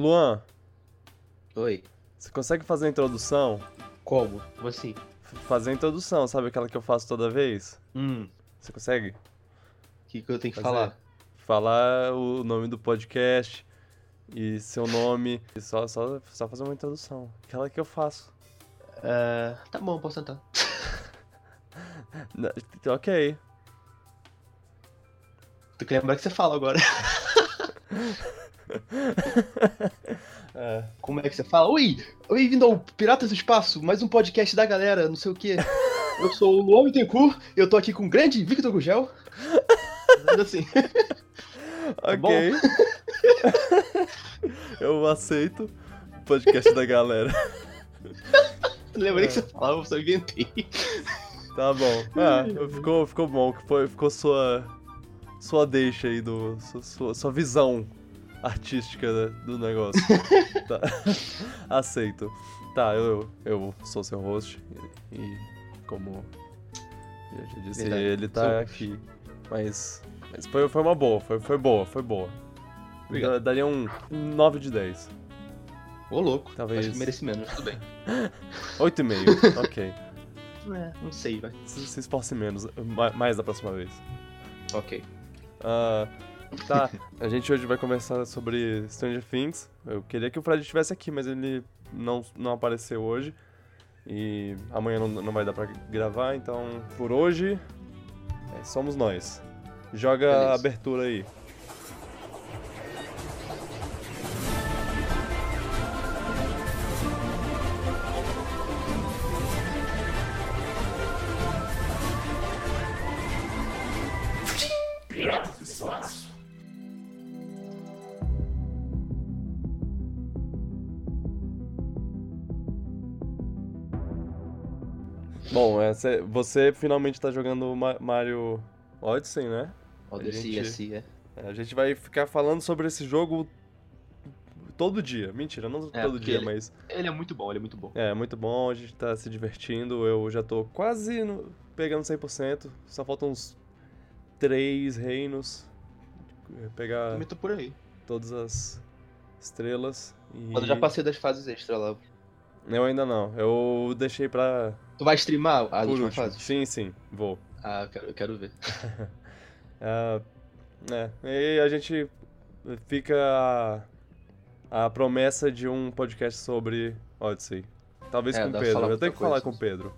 Luan, Oi. você consegue fazer a introdução? Como? Como assim? F- Fazer a introdução, sabe aquela que eu faço toda vez? Hum. Você consegue? O que, que eu tenho que Fazer. falar? Falar o nome do podcast e seu nome. E só, só, só fazer uma introdução. Aquela que eu faço. É, tá bom, posso tentar. Ok. Tu quer lembrar que você fala agora. É. Como é que você fala? Oi! Bem-vindo ao Piratas do Espaço, mais um podcast da galera, não sei o quê. Eu sou o Luan Bittencourt eu tô aqui com o grande Victor Gugel. Nada assim. bom? Ok. eu aceito o podcast da galera. Lembrei É. que você falava, eu só inventei. Tá bom. Ah, ficou, ficou bom. ficou sua. Sua deixa aí do. Sua, sua visão artística né, do negócio. Tá. Aceito. Tá, eu, eu sou seu host e, e como eu já disse, Verdade, ele tá host. aqui. Mas, mas foi, foi uma boa, foi, foi boa, foi boa. Obrigado. Daria um 9 de 10. Ô, louco. Talvez. Acho que mereci menos, tudo bem. 8,5, ok. É, não sei, vai. Se, se esforce menos, ma- mais da próxima vez. Ok. Ah, tá, a gente hoje vai conversar sobre Stranger Things. Eu queria que o Fred estivesse aqui, mas ele não, não apareceu hoje. E amanhã não, não vai dar pra gravar, então por hoje é, somos nós. Joga a abertura aí. Bom, é, cê- você finalmente tá jogando Ma- Mario Odyssey, né? Odyssey, gente- assim, é. É, A gente vai ficar falando sobre esse jogo todo dia. Mentira, não É, todo dia, ele- mas Ele é muito bom, ele é muito bom. é muito bom, a gente tá se divertindo. Eu já tô quase no- pegando 100%, só faltam uns três reinos. É, Pegar Também tô por aí. todas as estrelas. E... Mas eu já passei das fases extra lá. Eu ainda não, eu deixei pra. Tu vai streamar últimas último. fases? Sim, sim, vou. Ah, eu quero, eu quero ver. Ah, é, e a gente fica a, a promessa de um podcast sobre Odyssey. Talvez É, com o Pedro. falar Eu tenho que falar coisa. com o Pedro.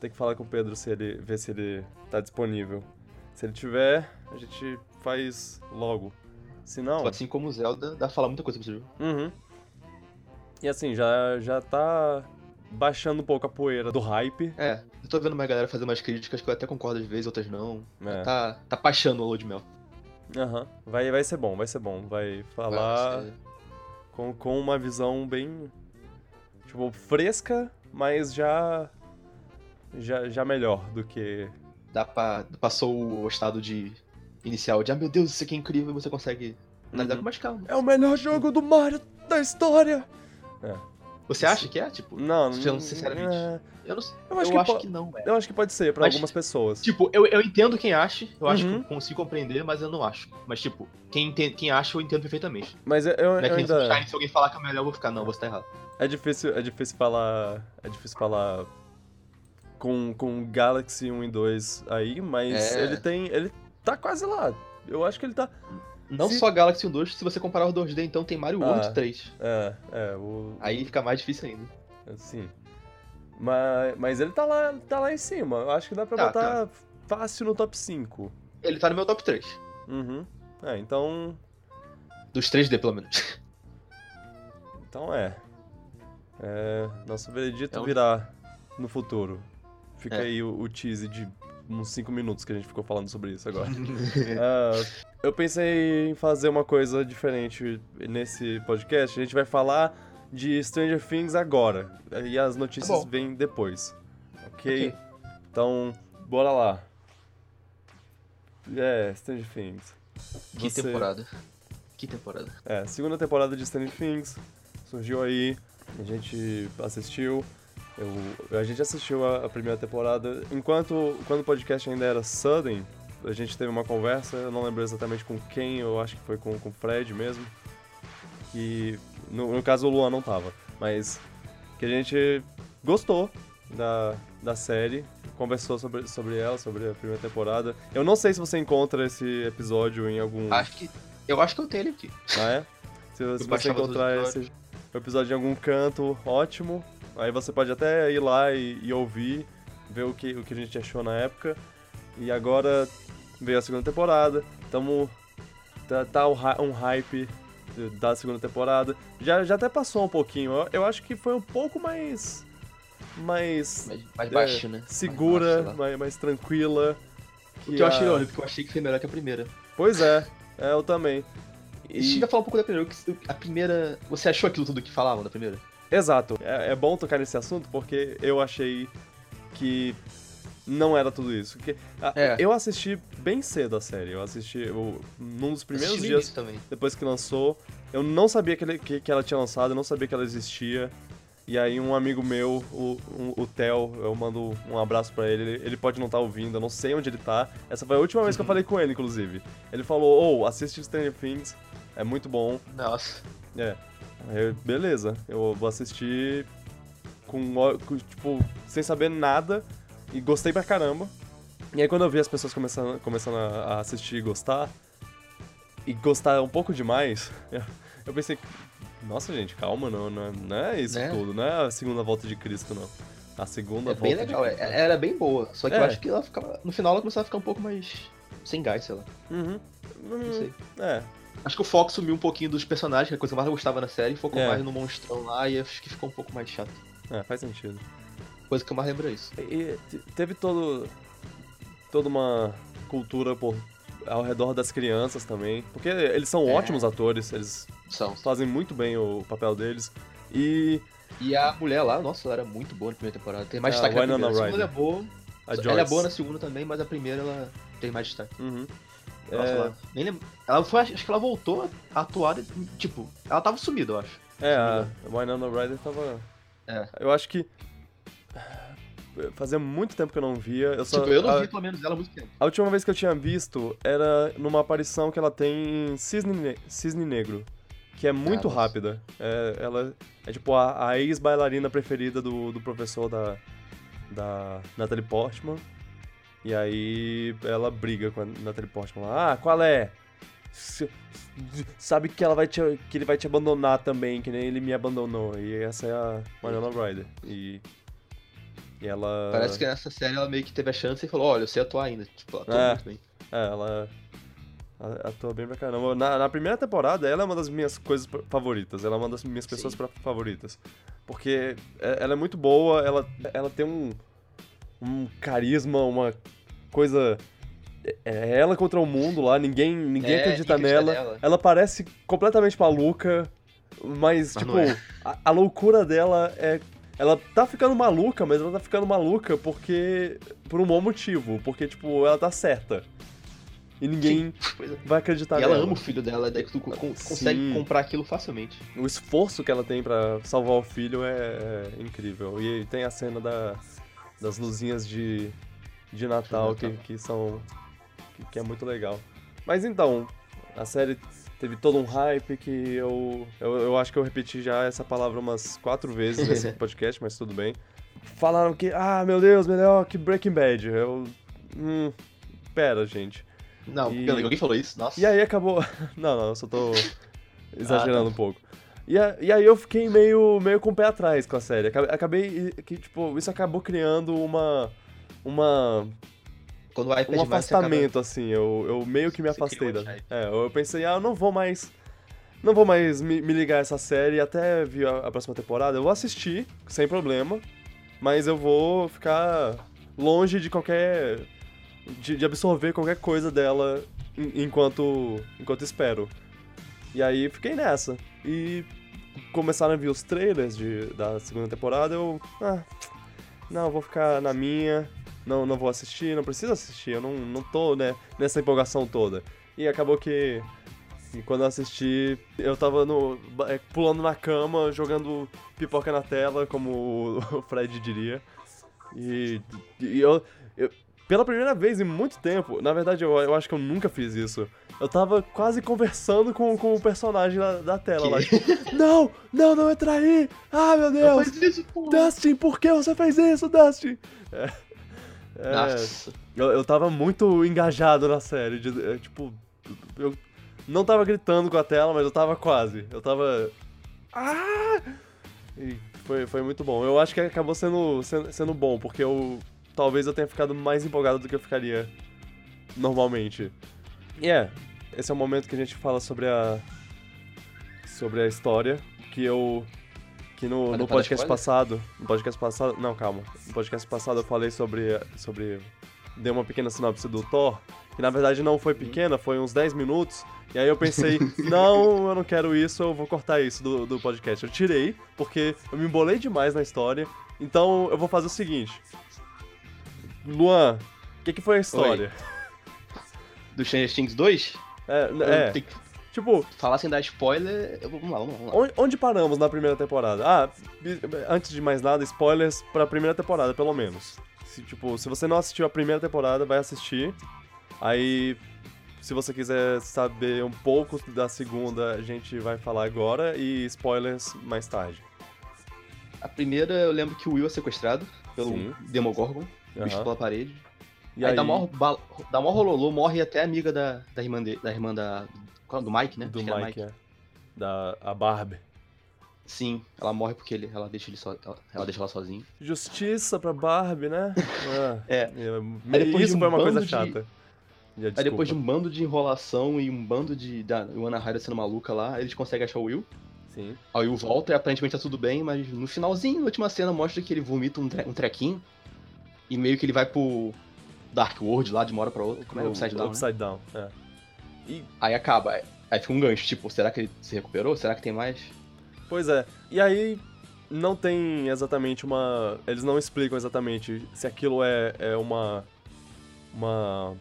Tem que falar com o Pedro se ele ver se ele tá disponível. Se ele tiver, a gente faz logo. Se não, Assim como o Zelda, dá pra falar muita coisa pra esse jogo. uhum. E assim, já já tá baixando um pouco a poeira do hype. É, eu tô vendo uma galera fazer umas críticas que eu até concordo às vezes, outras não. É. Tá, tá paixando o Load Mel. Aham. Vai vai ser bom, vai ser bom. Vai falar Vai ser- com, com uma visão bem tipo fresca, mas já já, já melhor do que Dá pra. Passou o estado de inicial de ah meu Deus, isso aqui é incrível e você consegue analisar Uhum. com mais calma. é o melhor jogo do Mario da história. Você acha que é? Tipo, Não, não- sinceramente. é, eu não eu eu acho, acho, que, que, po- não, velho. eu acho que pode ser pra Mas- algumas pessoas. Tipo, eu, eu entendo quem acha, eu acho Uhum. que eu consigo compreender, mas eu não acho. Mas, tipo, quem, entende, quem acha, eu entendo perfeitamente. Mas eu, eu, é eu que ainda se alguém falar que é melhor, eu vou ficar, não, você tá errado. é difícil, é difícil falar, é difícil falar com com Galaxy 1 e 2 aí, mas É. ele tem, ele tá quase lá. Eu acho que ele tá Não Se- só Galaxy 2, se você comparar os 2D, então tem Mario Ah. 8 e 3. é, é, o Aí fica mais difícil ainda. Assim. Mas, mas ele tá lá, tá lá em cima. Eu acho que dá pra Tá, botar fácil no top 5. Ele tá no meu top 3. Uhum. É, então. Dos 3D, pelo menos. Então é. É, nosso veredito É um- virá no futuro. Fica É. aí o, o tease de uns 5 minutos que a gente ficou falando sobre isso agora. Ah, eu pensei em fazer uma coisa diferente nesse podcast. A gente vai falar de Stranger Things agora. E as notícias Tá vêm depois. ok? Ok. Então, bora lá. É, Stranger Things. Que Você- temporada. Que temporada. É, segunda temporada de Stranger Things. Surgiu aí, a gente assistiu. Eu, a gente assistiu a, a primeira temporada. Enquanto quando o podcast ainda era Sudden, a gente teve uma conversa, eu não lembro exatamente com quem, eu acho que foi com com o Fred mesmo. que. No, no caso o Luan não tava, mas que a gente gostou da, da série, conversou sobre, sobre ela, sobre a primeira temporada. Eu não sei se você encontra esse episódio em algum. Acho que. Eu acho que eu tenho ele aqui. Ah, é? Se, se você encontrar esse episódio em algum canto, ótimo. Aí você pode até ir lá e, e ouvir, ver o que, o que a gente achou na época. E agora veio a segunda temporada. Tamo. Tá, tá um, hy- hype da segunda temporada. Já, já até passou um pouquinho. Eu, eu acho que foi um pouco mais. Mais. Mais, mais é, baixo, né? Segura, Mais baixo, mais, mais tranquila. O que eu achei a- irônico, porque eu achei que foi melhor que a primeira. Pois é, é, eu também. E... Deixa eu falar um pouco da primeira. que- A primeira. Você achou aquilo tudo que falavam da primeira? Exato. É, é bom tocar nesse assunto porque eu achei que não era tudo isso. Que, a- É. Eu assisti bem cedo a série. Eu assisti eu, num dos primeiros Assisti dias depois que lançou. Eu não sabia que, ele- que, que ela tinha lançado, eu não sabia que ela existia. E aí um amigo meu, o, um- o Theo, eu mando um abraço pra ele, ele, ele pode não estar ouvindo, eu não sei onde ele tá. Essa foi a última vez que eu falei com ele, inclusive. Ele falou, ô, assiste Stranger Things, é muito bom. Nossa. É. Aí eu, beleza, eu vou assistir com, com, tipo, sem saber nada e gostei pra caramba. E aí quando eu vi as pessoas começando, começando a assistir e gostar, e gostar um pouco demais, eu, eu pensei, nossa gente, calma, não, não, é- não é isso Né? tudo, não é a segunda volta de Cristo, não. A segunda É volta bem de legal. Cristo. é- Era bem boa. Só que eu É. acho que ela ficava. No final ela começava a ficar um pouco mais. sem gás, sei lá. Uhum. Não sei. É, Acho que o foco sumiu um pouquinho dos personagens, que é a coisa que eu mais gostava na série, focou É. mais no monstrão lá e acho que ficou um pouco mais chato. é, faz sentido. Coisa que eu mais lembro é isso. E te- teve todo, toda uma cultura por, ao redor das crianças também. Porque eles são É. ótimos atores, eles São. fazem muito bem o papel deles. E E a mulher lá, nossa, ela era muito boa na primeira temporada. Tem mais É, destaque na primeira. A segunda ela é boa. a. Ela é boa na segunda também, mas a primeira ela tem mais destaque. Uhum. É, ela, nem lembro. Ela foi, acho que ela voltou a atuar, tipo, ela tava sumida, eu acho. é, a Winona Ryder tava... É. Eu acho que... Fazia muito tempo que eu não via. Eu só, tipo, eu não a, vi pelo menos ela há muito tempo. a última vez que eu tinha visto era numa aparição que ela tem em Cisne, Ne- Cisne Negro. Que é muito rápida. É, ela é tipo a, a ex-bailarina preferida do, do professor da, da Natalie Portman. E aí ela briga com a Natalie Portman lá. Ah, qual é? S- Sabe que, ela vai te, que ele vai te abandonar também, que nem ele me abandonou. E essa é a Winona Ryder. E, e ela... Parece que nessa série ela meio que teve a chance e falou, olha, eu sei atuar ainda. Tipo, ela atua É. muito bem. É, ela atua bem pra caramba. Na, na primeira temporada, ela é uma das minhas coisas favoritas. Ela é uma das minhas pessoas Sim. favoritas. Porque é- ela é muito boa, ela, ela tem um, um carisma, uma coisa. É é ela contra o mundo lá, ninguém, ninguém É, acredita acredita nela. nela. Ela parece completamente maluca, mas, Mas tipo, é. a, a loucura dela é. Ela tá ficando maluca, mas ela tá ficando maluca porque. por um bom motivo. Porque, tipo, ela tá certa. E ninguém é. vai acreditar E ela nela. ama o filho dela, daí tu co- con- consegue Sim. comprar aquilo facilmente. O esforço que ela tem pra salvar o filho é, é incrível. E tem a cena da, das luzinhas de, de Natal. Que, que são. Que, que é muito legal. Mas então, a série teve todo um hype que eu, eu. Eu acho que eu repeti já essa palavra umas quatro vezes nesse podcast, mas tudo bem. Falaram que, ah, meu Deus, melhor que Breaking Bad. Eu. Hum. Pera, gente. Não, E- alguém falou isso? Nossa. E aí acabou. Não, não, eu só tô exagerando Ah, tá. um pouco. E, a- e aí eu fiquei meio, meio com o pé atrás com a série. Acabei, que, tipo, isso acabou criando uma. Uma. Quando o hype Um você acaba- afastamento, assim. Eu, eu meio que me afastei da. É, eu pensei, ah, eu não vou mais. Não vou mais me, me ligar a essa série até vir a, a próxima temporada. Eu vou assistir, sem problema. Mas eu vou ficar longe de qualquer. de, de absorver qualquer coisa dela en- enquanto. enquanto espero. E aí fiquei nessa. E começaram a vir os trailers de, da segunda temporada, eu. Ah, não, vou ficar na minha. Não, não vou assistir, não preciso assistir, eu não, não tô né, nessa empolgação toda. E acabou que quando eu assisti, eu tava no, é, pulando na cama, jogando pipoca na tela, como o- Fred diria. E, e eu- pela primeira vez em muito tempo, na verdade eu, eu acho que eu nunca fiz isso. Eu tava quase conversando com, com o personagem da, da tela lá. Tipo, não, não, não entra aí! Ah, meu Deus! Não faz isso, pô. Dustin, por que você fez isso, Dustin? É, é, Nossa. eu, eu tava muito engajado na série. de- é, tipo, eu não tava gritando com a tela, mas eu tava quase. Eu tava. Ah! E foi, foi muito bom. Eu acho que acabou sendo, sendo, sendo bom, porque eu. Talvez eu tenha ficado mais empolgado do que eu ficaria normalmente. E é, esse é o momento que a gente fala sobre a. sobre a história. Que eu. Que no, no podcast passado. No podcast passado. Não, calma. No podcast passado eu falei sobre. sobre. Dei uma pequena sinopse do Thor. Que na verdade não foi pequena, foi uns 10 minutos. E aí eu pensei, não, eu não quero isso, eu vou cortar isso do, do podcast. Eu tirei, porque eu me embolei demais na história. Então eu vou fazer o seguinte. Luan, o que, que foi a história? Do Stranger Things 2? É, Eu é, que tipo, falar sem dar spoiler. Vamos lá, vamos lá. Onde, onde paramos na primeira temporada? Ah, antes de mais nada, spoilers pra primeira temporada, pelo menos. Se, tipo, se você não assistiu a primeira temporada, vai assistir. Aí, se você quiser saber um pouco da segunda, a gente vai falar agora e spoilers mais tarde. A primeira, eu lembro que o Will é sequestrado pelo Sim. Demogorgon, bicho Aham. pela parede. E aí, dá mó, dá mó rololô, morre até a amiga da, da irmã de, da irmã da. é? Do Mike, né? do era Mike, é. Da a Barbie. Sim, ela morre porque ele, ela deixa ele ela, ela deixa ela sozinha. Justiça pra Barbie, né? Ah, É. é, depois Isso um foi uma coisa de- chata. Já, Aí depois de um bando de enrolação e um bando de. da Ana Hyde sendo maluca lá, eles conseguem achar o Will. Sim. Aí o Will volta e aparentemente tá tudo bem, mas no finalzinho, na última cena, mostra que ele vomita um, tre um trequinho. E meio que ele vai pro Dark World lá de uma hora pra outra. Como é? O- Upside Down. né? Upside Down, é. E, Aí acaba. Aí- fica um gancho, tipo, será que ele se recuperou? Será que tem mais? pois é. E aí, não tem exatamente uma. Eles não explicam exatamente se aquilo é, é uma. Uma.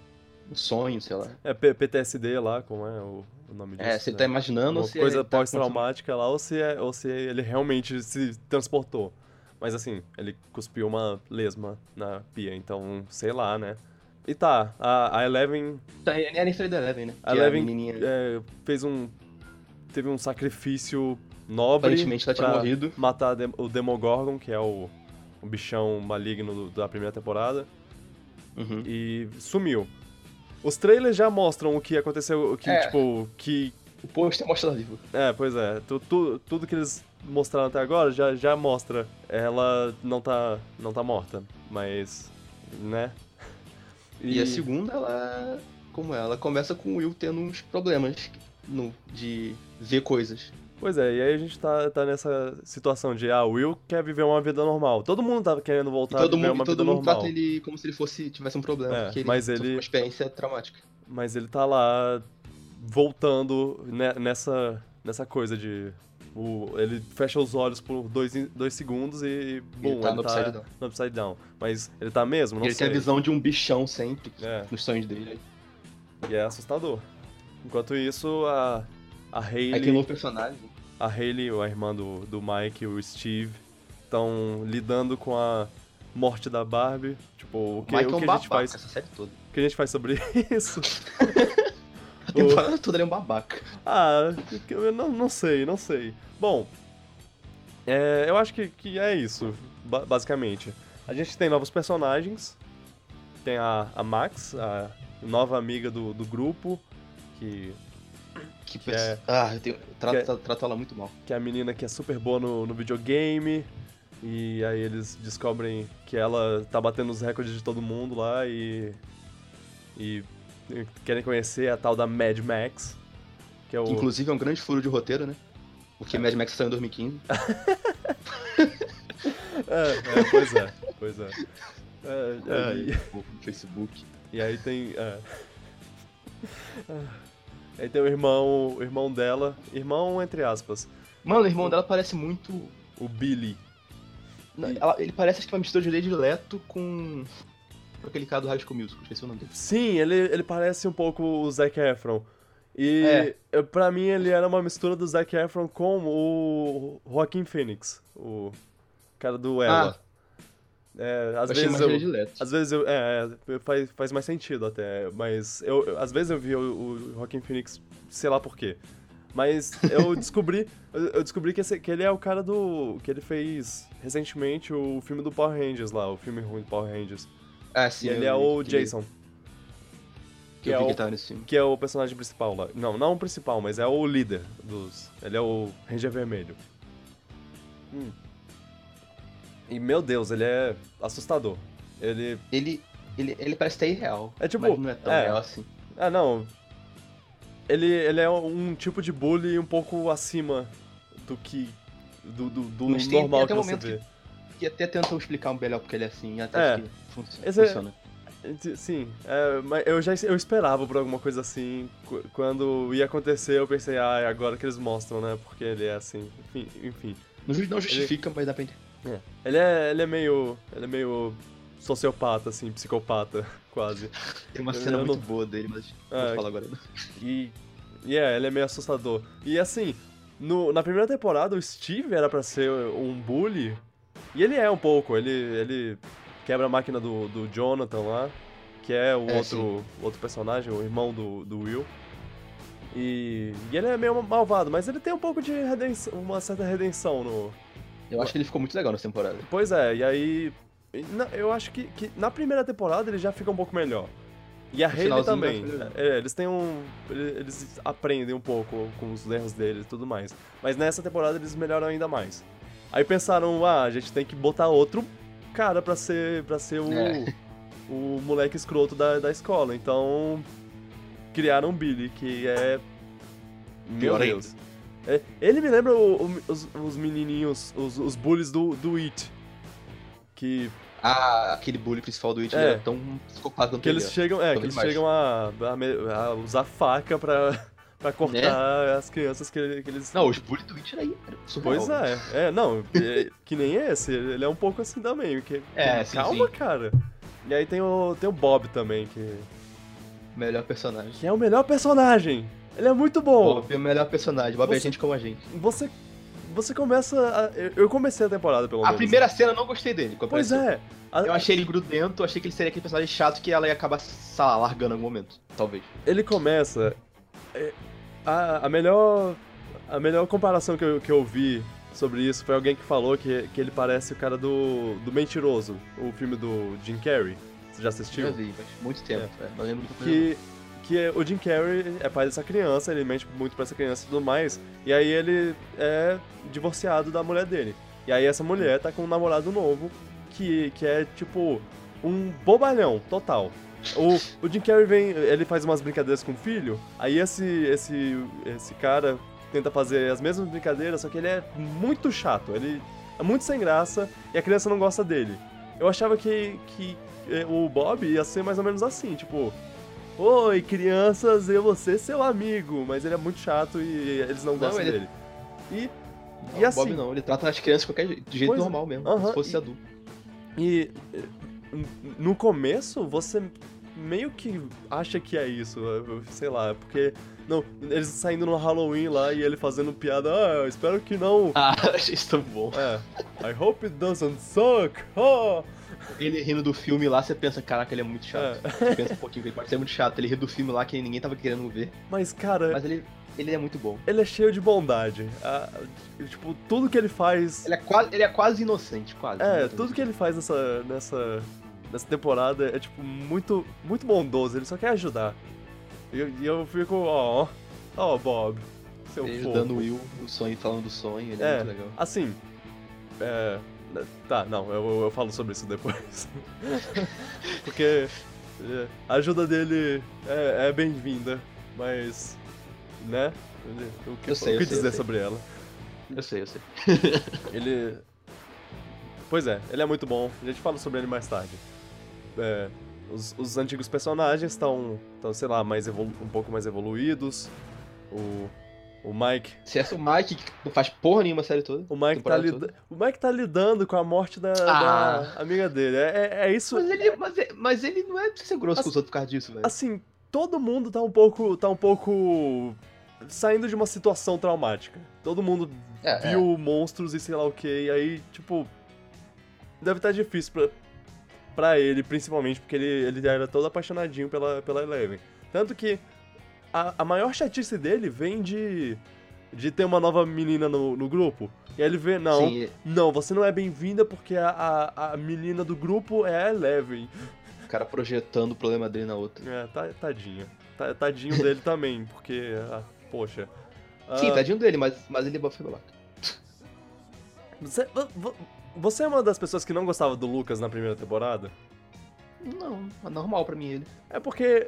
Um sonho, sei lá. É P- PTSD lá, como é o, o nome disso? É, se ele né? tá imaginando uma ou se coisa tá pós-traumática lá, ou se, é, ou se ele realmente se transportou. Mas assim, ele cuspiu uma lesma na pia, então, sei lá, né? E tá, a, a Eleven Tá, é a Nefre da Eleven, né? A Que é Eleven é, fez um. Teve um sacrifício nobre. Aparentemente ela tinha morrido. Matar Dem- o Demogorgon, que é o, o bichão maligno do- da primeira temporada. Uhum. E sumiu. Os trailers já mostram o que aconteceu, o que, É. tipo, que. O pôster mostra ela viva. É, pois é. Tu, tu- tudo que eles mostraram até agora já, já mostra. Ela não tá. não tá morta. Mas. né? E, a segunda, ela. Como é? Ela começa com o Will tendo uns problemas no, de ver coisas. Pois é, e aí a gente tá, tá nessa situação de, ah, o Will quer viver uma vida normal. Todo mundo tá querendo E voltar a todo viver mundo, uma e todo vida mundo normal. trata ele como se ele fosse tivesse um problema. É, ele mas ele- uma experiência traumática. Mas ele tá lá voltando ne- nessa, nessa coisa de. O, ele fecha os olhos por dois, dois segundos e. Bum, ele tá no Upside Down. no Upside Down. Mas ele tá mesmo? Não ele sei. tem a visão de um bichão sempre É, nos sonhos dele. e é assustador. Enquanto isso, a. A Aí tem um Hayley, novo personagem. a Hayley, a irmã do, do Mike e o Steve, estão lidando com a morte da Barbie. Tipo, o que, é o um que a babaca, gente faz. essa série toda. O que a gente faz sobre isso? Temporada toda ele é um babaca. Ah, eu não, não sei, não sei. Bom, é, eu acho que, que é isso, ba- basicamente. A gente tem novos personagens. Tem a, a Max, a nova amiga do, do grupo, que, Que, Que é- Ah, eu, tenho... eu trato, que é- trato ela muito mal. que é a menina que é super boa no, no videogame. E aí eles descobrem que ela tá batendo os recordes de todo mundo lá e. E querem conhecer a tal da Mad Max. Que é o. Que, inclusive é um grande furo de roteiro, né? Porque Mad Max saiu em 2015. É, é, pois é, pois é. É, é, e, Facebook. e aí tem. É. Aí tem o irmão, o irmão dela, irmão entre aspas, Mano, o irmão dela parece muito. o Billy. Não, ela- ele parece que é uma mistura de Lady Leto com. Aquele cara do High School Musical, esqueci o nome dele. Sim, ele, ele parece um pouco o Zac Efron. E É. pra mim ele era uma mistura do Zac Efron com o Joaquin Phoenix, o cara do Ela. É, às eu vezes mais eu, às vezes eu, é, é, faz, faz mais sentido até, mas eu, eu- às vezes eu vi o, o Joaquin Phoenix, sei lá por quê. Mas eu descobri, eu eu descobri que, esse- que ele é o cara do, que ele fez recentemente o filme do Power Rangers lá, o filme ruim do Power Rangers. Ah, sim. e ele é o que Jason, Que eu é o- que que é o personagem principal lá. Não, não o principal, mas é o líder dos, ele é o Ranger Vermelho. Hum. E meu Deus, ele é assustador. Ele Ele, ele, ele parece até irreal. É tipo, Mas não é tão é. real assim. Ah, não. Ele, ele é um tipo de bully um pouco acima do que. do, do, do Mas tem- normal tem que você vê. E até tentam explicar melhor porque ele é assim. Até É. que func- Esse é- funciona. Sim, é, mas eu já eu esperava por alguma coisa assim. Qu- Quando ia acontecer, eu pensei, ah, é agora que eles mostram, né? Porque ele é assim. Enfim. enfim. Não, ju- não justifica, mas dá pra entender. É. Ele, é, ele é meio. Ele é meio sociopata, assim, psicopata, quase. Tem uma Eu cena não- muito boa dele, mas não É. vou falar agora. E, e é, ele é meio assustador. E assim, no- na primeira temporada o Steve era pra ser um bully, e ele é um pouco, ele, ele quebra a máquina do, do Jonathan lá, que é o É, outro, outro personagem, o irmão do, do Will. E, e ele é meio malvado, mas ele tem um pouco de redenção, uma certa redenção no... Eu acho que ele ficou muito legal nessa temporada. Pois é, e aí... na- eu acho que, que na primeira temporada ele já fica um pouco melhor. E a Hayley finalzinho também. É, eles têm um. ele- Eles aprendem um pouco com os erros deles e tudo mais. Mas nessa temporada eles melhoram ainda mais. Aí pensaram, ah, a gente tem que botar outro cara pra ser. para ser o. É. o moleque escroto da, da escola. Então. Criaram o Billy, que é. Meu. Deus. É, ele me lembra o- o- os, os menininhos, os, os bullies do, do It. Que Ah, aquele bully principal do It É. era tão psicopata Que eles ele é. chegam, é, que eles chegam a, a a usar faca pra, pra cortar as crianças que, que eles. Não, os bullies do era surreal. Pois é, é, não, é, que nem esse, ele é um pouco assim também. Que, É, sim, calma, sim. cara. E aí tem o, tem o Bob também, que, Melhor personagem. que é o melhor personagem. Ele é muito bom. Bob é o melhor personagem. Bob é Você- gente como a gente. Você. Você começa. a- eu- comecei a temporada, pelo A menos. primeira cena eu não gostei dele. Pois é. a- Eu achei ele grudento, achei que ele seria aquele personagem chato que ela ia acabar, sei lá, largando em algum momento. Talvez. ele começa. É, A, a melhor. A melhor comparação que eu, que eu vi sobre isso foi alguém que falou que, que ele parece o cara do, do Mentiroso, o filme do Jim Carrey. Você já assistiu? Já vi, mas muito tempo. É. Não lembro do Que, que é- o Jim Carrey é pai dessa criança, ele mente muito pra essa criança e tudo mais. E aí ele é divorciado da mulher dele. E aí essa mulher tá com um namorado novo que, que é tipo um bobalhão total. O, o Jim Carrey vem, ele faz umas brincadeiras com o filho, aí esse, esse, esse cara tenta fazer as mesmas brincadeiras, só que ele é muito chato, ele é muito sem graça e a criança não gosta dele. Eu achava que, que eh, o Bob ia ser mais ou menos assim, tipo, Oi, crianças, eu vou ser seu amigo, mas ele é muito chato e eles não Não, gostam ele- dele. E, Não, e assim, Bob não, ele trata as crianças de qualquer jeito, de jeito é. normal mesmo, Aham, como se fosse e- adulto. E no começo você meio que acha que é isso, sei lá, porque não, eles saindo no Halloween lá e ele fazendo piada, ah, eu espero que não. Ah, achei isso tão bom. É, I hope it doesn't suck. Oh. Ele rindo do filme lá, você pensa, caraca, ele é muito chato. É. Você pensa um pouquinho que ele pode ser muito chato. Ele ri do filme lá que ninguém tava querendo ver. Mas cara, Mas ele, ele é muito bom. ele é cheio de bondade. Ah, tipo, tudo que ele faz Ele é quase, ele é quase inocente, quase. É, Muito tudo que ele faz nessa, nessa, nessa temporada é, tipo, muito, muito bondoso. Ele só quer ajudar. E eu, eu fico, ó, ó, Bob, seu Ele ajudando o Will, o sonho, falando do sonho, ele é, É, muito legal. assim, é... Tá, não, eu, eu falo sobre isso depois. Porque é, a ajuda dele é, é bem-vinda, mas, né, ele- o que, Eu sei, o que eu sei, eu dizer sei. sobre ela? Eu sei, eu sei. Ele. Pois é, ele é muito bom. A gente fala sobre ele mais tarde. É, os, os antigos personagens estão, sei lá, mais evolu- um pouco mais evoluídos. O, o Mike. Se é o Mike, que não faz porra nenhuma a série toda. O Mike, tá lida- o Mike tá lidando com a morte da, Ah. da amiga dele. É, é, é isso. Mas ele, mas, é- mas ele não é pra ser grosso com os Assim- outros por causa disso, velho. Assim, todo mundo tá um pouco. tá um pouco. Saindo de uma situação traumática. Todo mundo É, viu monstros e sei lá o que, e aí, tipo. Deve estar difícil pra, pra ele, principalmente porque ele, ele era todo apaixonadinho pela, pela Eleven. Tanto que a, a maior chatice dele vem de, de ter uma nova menina no, no grupo. E aí ele vê, não, Sim, não, você não é bem-vinda porque a, a, a menina do grupo é a Eleven. o cara projetando o problema dele na outra. É, tá, tadinho. Tá- Tadinho dele também, porque, ah, poxa. Sim, Ah, tadinho dele, mas, mas ele é buff. Você, vo- vo- você é uma das pessoas que não gostava do Lucas na primeira temporada? Não, é normal pra mim ele. É porque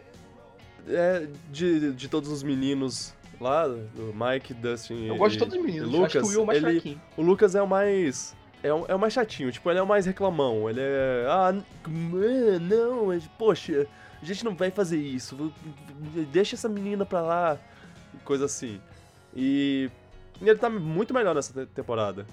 é, de, de todos os meninos lá, do Mike, Dustin Eu e, gosto de todos os meninos. Lucas, Acho que o Will é o mais ele, fraquinho. o Lucas é o mais é o, é o mais chatinho, tipo, ele é o mais reclamão, ele é ah, não, poxa, a gente não vai fazer isso. Deixa essa menina pra lá, coisa assim. E, e ele tá muito melhor nessa te- temporada.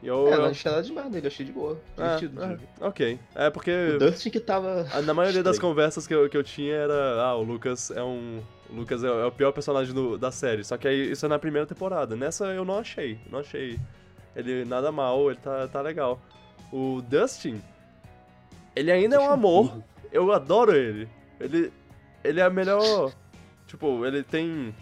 E eu, É, eu- não achei nada demais dele, achei de boa. Divertido. é, é, ok. É porque O Dustin que tava. Na maioria das Estranho. conversas que eu, que eu tinha era, ah, o Lucas é um. O Lucas é, é o pior personagem do- da série. Só que aí isso é na primeira temporada. Nessa eu não achei. Não achei ele nada mal, ele tá, tá legal. O Dustin, ele ainda é um amor. Eu adoro ele. Ele. Ele é a melhor. Tipo, ele tem.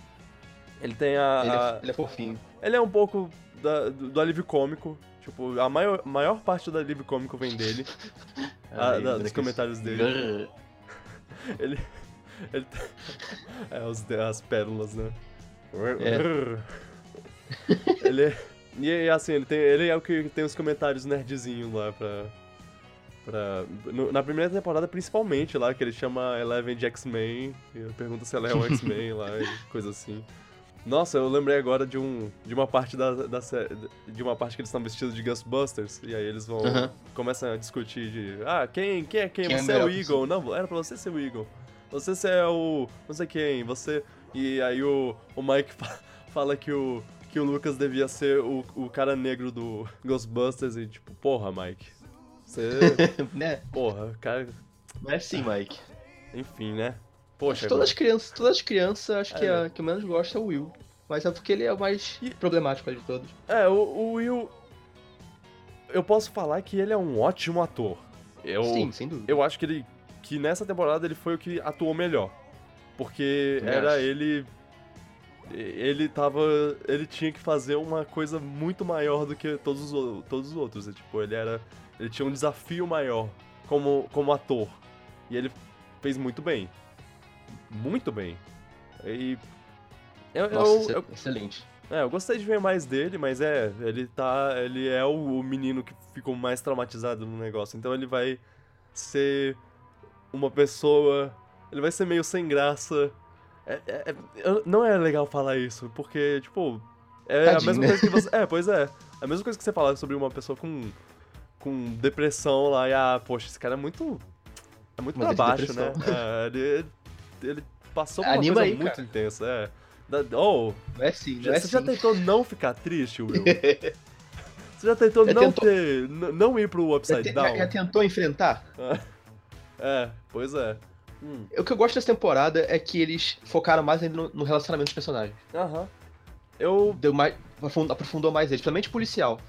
Ele tem a. Ele a- é, ele é fofinho. ele é um pouco da- do, do alívio cômico. Tipo, a maior, maior parte do alívio cômico vem dele. Ah, Ai, da- dos comentários dele. Ele. ele é, os, as pérolas, né? ele é. E é assim, ele, tem, ele é o que tem os comentários nerdzinhos lá pra. pra no- na primeira temporada, principalmente lá, que ele chama Eleven de X-Men. E pergunta se ela é um X-Men lá e coisa assim. Nossa, eu lembrei agora de, um, de uma parte da, da de uma parte que eles estão vestidos de Ghostbusters. E aí eles vão. Começam a discutir de. Ah, quem, quem é quem? Quem é você é, o melhor Eagle. Não, era pra você ser o Eagle. Você ser é o. não sei quem. Você. E aí o, o Mike fa- fala que o. Que o Lucas devia ser o, o cara negro do Ghostbusters e tipo, porra, Mike. Você. né? porra, cara. Não é assim, Mike. Enfim, né? Poxa, todas as crianças, todas as crianças, acho que É. a que eu menos gosto é o Will. Mas é porque ele é o mais E- problemático de todos. É, o, o Will. Eu posso falar que ele é um ótimo ator. Eu, Sim, sem dúvida. eu acho que ele. que nessa temporada ele foi o que atuou melhor. Porque Também era acho. ele. Ele tava. Ele tinha que fazer uma coisa muito maior do que todos os, todos os outros. É, Tipo, ele era. Ele tinha um desafio maior como, como ator. E ele fez muito bem. Muito bem. E. Eu, Nossa, eu- é eu- excelente. é, eu gostei de ver mais dele, mas é, ele tá. Ele é o, o menino que ficou mais traumatizado no negócio. Então ele vai ser uma pessoa. Ele vai ser meio sem graça. É- é- é- não é legal falar isso, porque, tipo. É a Tadinho, mesma né? coisa que você. É, pois é. A mesma coisa que você falar sobre uma pessoa com. com depressão lá e, ah, poxa, esse cara é muito. É muito Mas pra é baixo, né? É, ele, ele passou por uma Anima coisa aí, muito cara. intensa, é. Oh, Não é assim, não já- é você já assim. tentou não ficar triste, Will? Você já tentou Já não tentou- ter. não ir pro Já, Upside te- Down? já- já tentou enfrentar? É, pois é. Hum, O que eu gosto dessa temporada é que eles focaram mais no, no relacionamento dos personagens. Aham. Eu, Deu mais, aprofund- aprofundou mais eles, principalmente policial.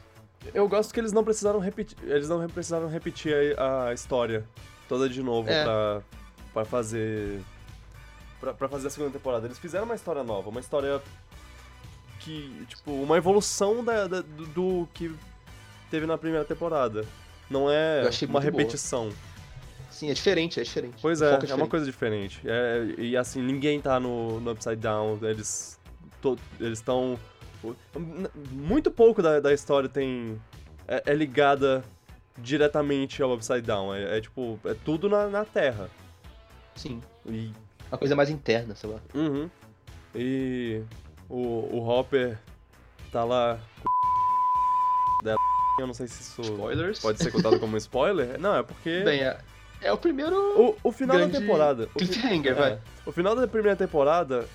eu gosto que eles não precisaram repetir. Eles não precisaram repetir a, a história toda de novo É. pra, pra fazer. Pra, pra fazer a segunda temporada. Eles fizeram uma história nova, uma história que. Tipo, uma evolução da, da- do, do que teve na primeira temporada. Não é uma muito boa. repetição. Sim, é diferente, é diferente. Pois é, foco é uma coisa diferente. É, e assim, ninguém tá no, no Upside Down, eles estão... Muito pouco da, da história tem... É, é ligada diretamente ao Upside Down. É, é tipo, é tudo na, na Terra. Sim. E, Uma coisa mais interna, sei lá. uhum. e o, o Hopper tá lá com dela. Eu não sei se isso Spoilers? pode ser contado como spoiler. Não, é porque... Bem, é, é o primeiro o, o final da temporada... o É. vai. O final da primeira temporada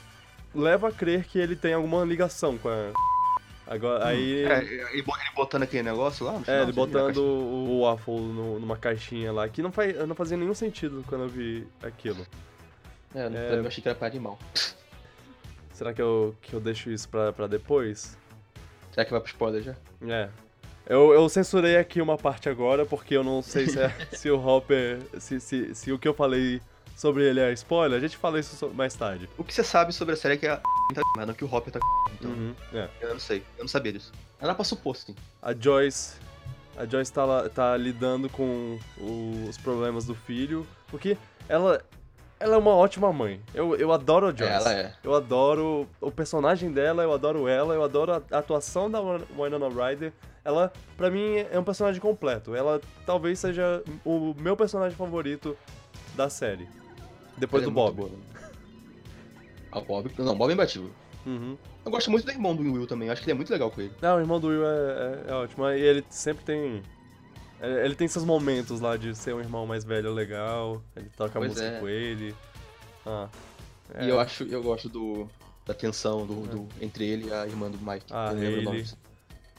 leva a crer que ele tem alguma ligação com a. Agora, aí. É, ele bo- ele botando aquele negócio lá É, final, ele assim, botando o, o waffle no- numa caixinha lá, que não, faz, não fazia nenhum sentido quando eu vi aquilo. É, é- eu achei que era pra animal. Será que eu, que eu deixo isso pra, pra depois? Será que vai pro spoiler já? É. Eu, eu censurei aqui uma parte agora, porque eu não sei se, é, se o Hopper. Se, se, se o que eu falei sobre ele é spoiler, a gente fala isso so- mais tarde. O que você sabe sobre a série é que a tá mas não que o Hopper tá então. Uhum, é. Eu não sei, eu não sabia disso. Ela passou posto, sim. A Joyce. A Joyce tá, tá lidando com os problemas do filho, porque ela. Ela é uma ótima mãe. Eu, eu adoro a Joyce. Ela é. Eu adoro o personagem dela, eu adoro ela, eu adoro a atuação da Win- Winona Ryder. Ela, pra mim, é um personagem completo. Ela talvez seja o meu personagem favorito da série. Depois Ela do é Bob. boa, né? Ah, Bob. Não, Bob é imbatível. Uhum. Eu gosto muito do irmão do Will também, acho que ele é muito legal com ele. Não, o irmão do Will é, é- é ótimo. E ele sempre tem. É- Ele tem seus momentos lá de ser um irmão mais velho legal. Ele toca Pois música é. com ele. Ah. E eu acho, eu gosto do. da tensão do, do- entre ele e a irmã do Mike. Ah, eu lembro o nome.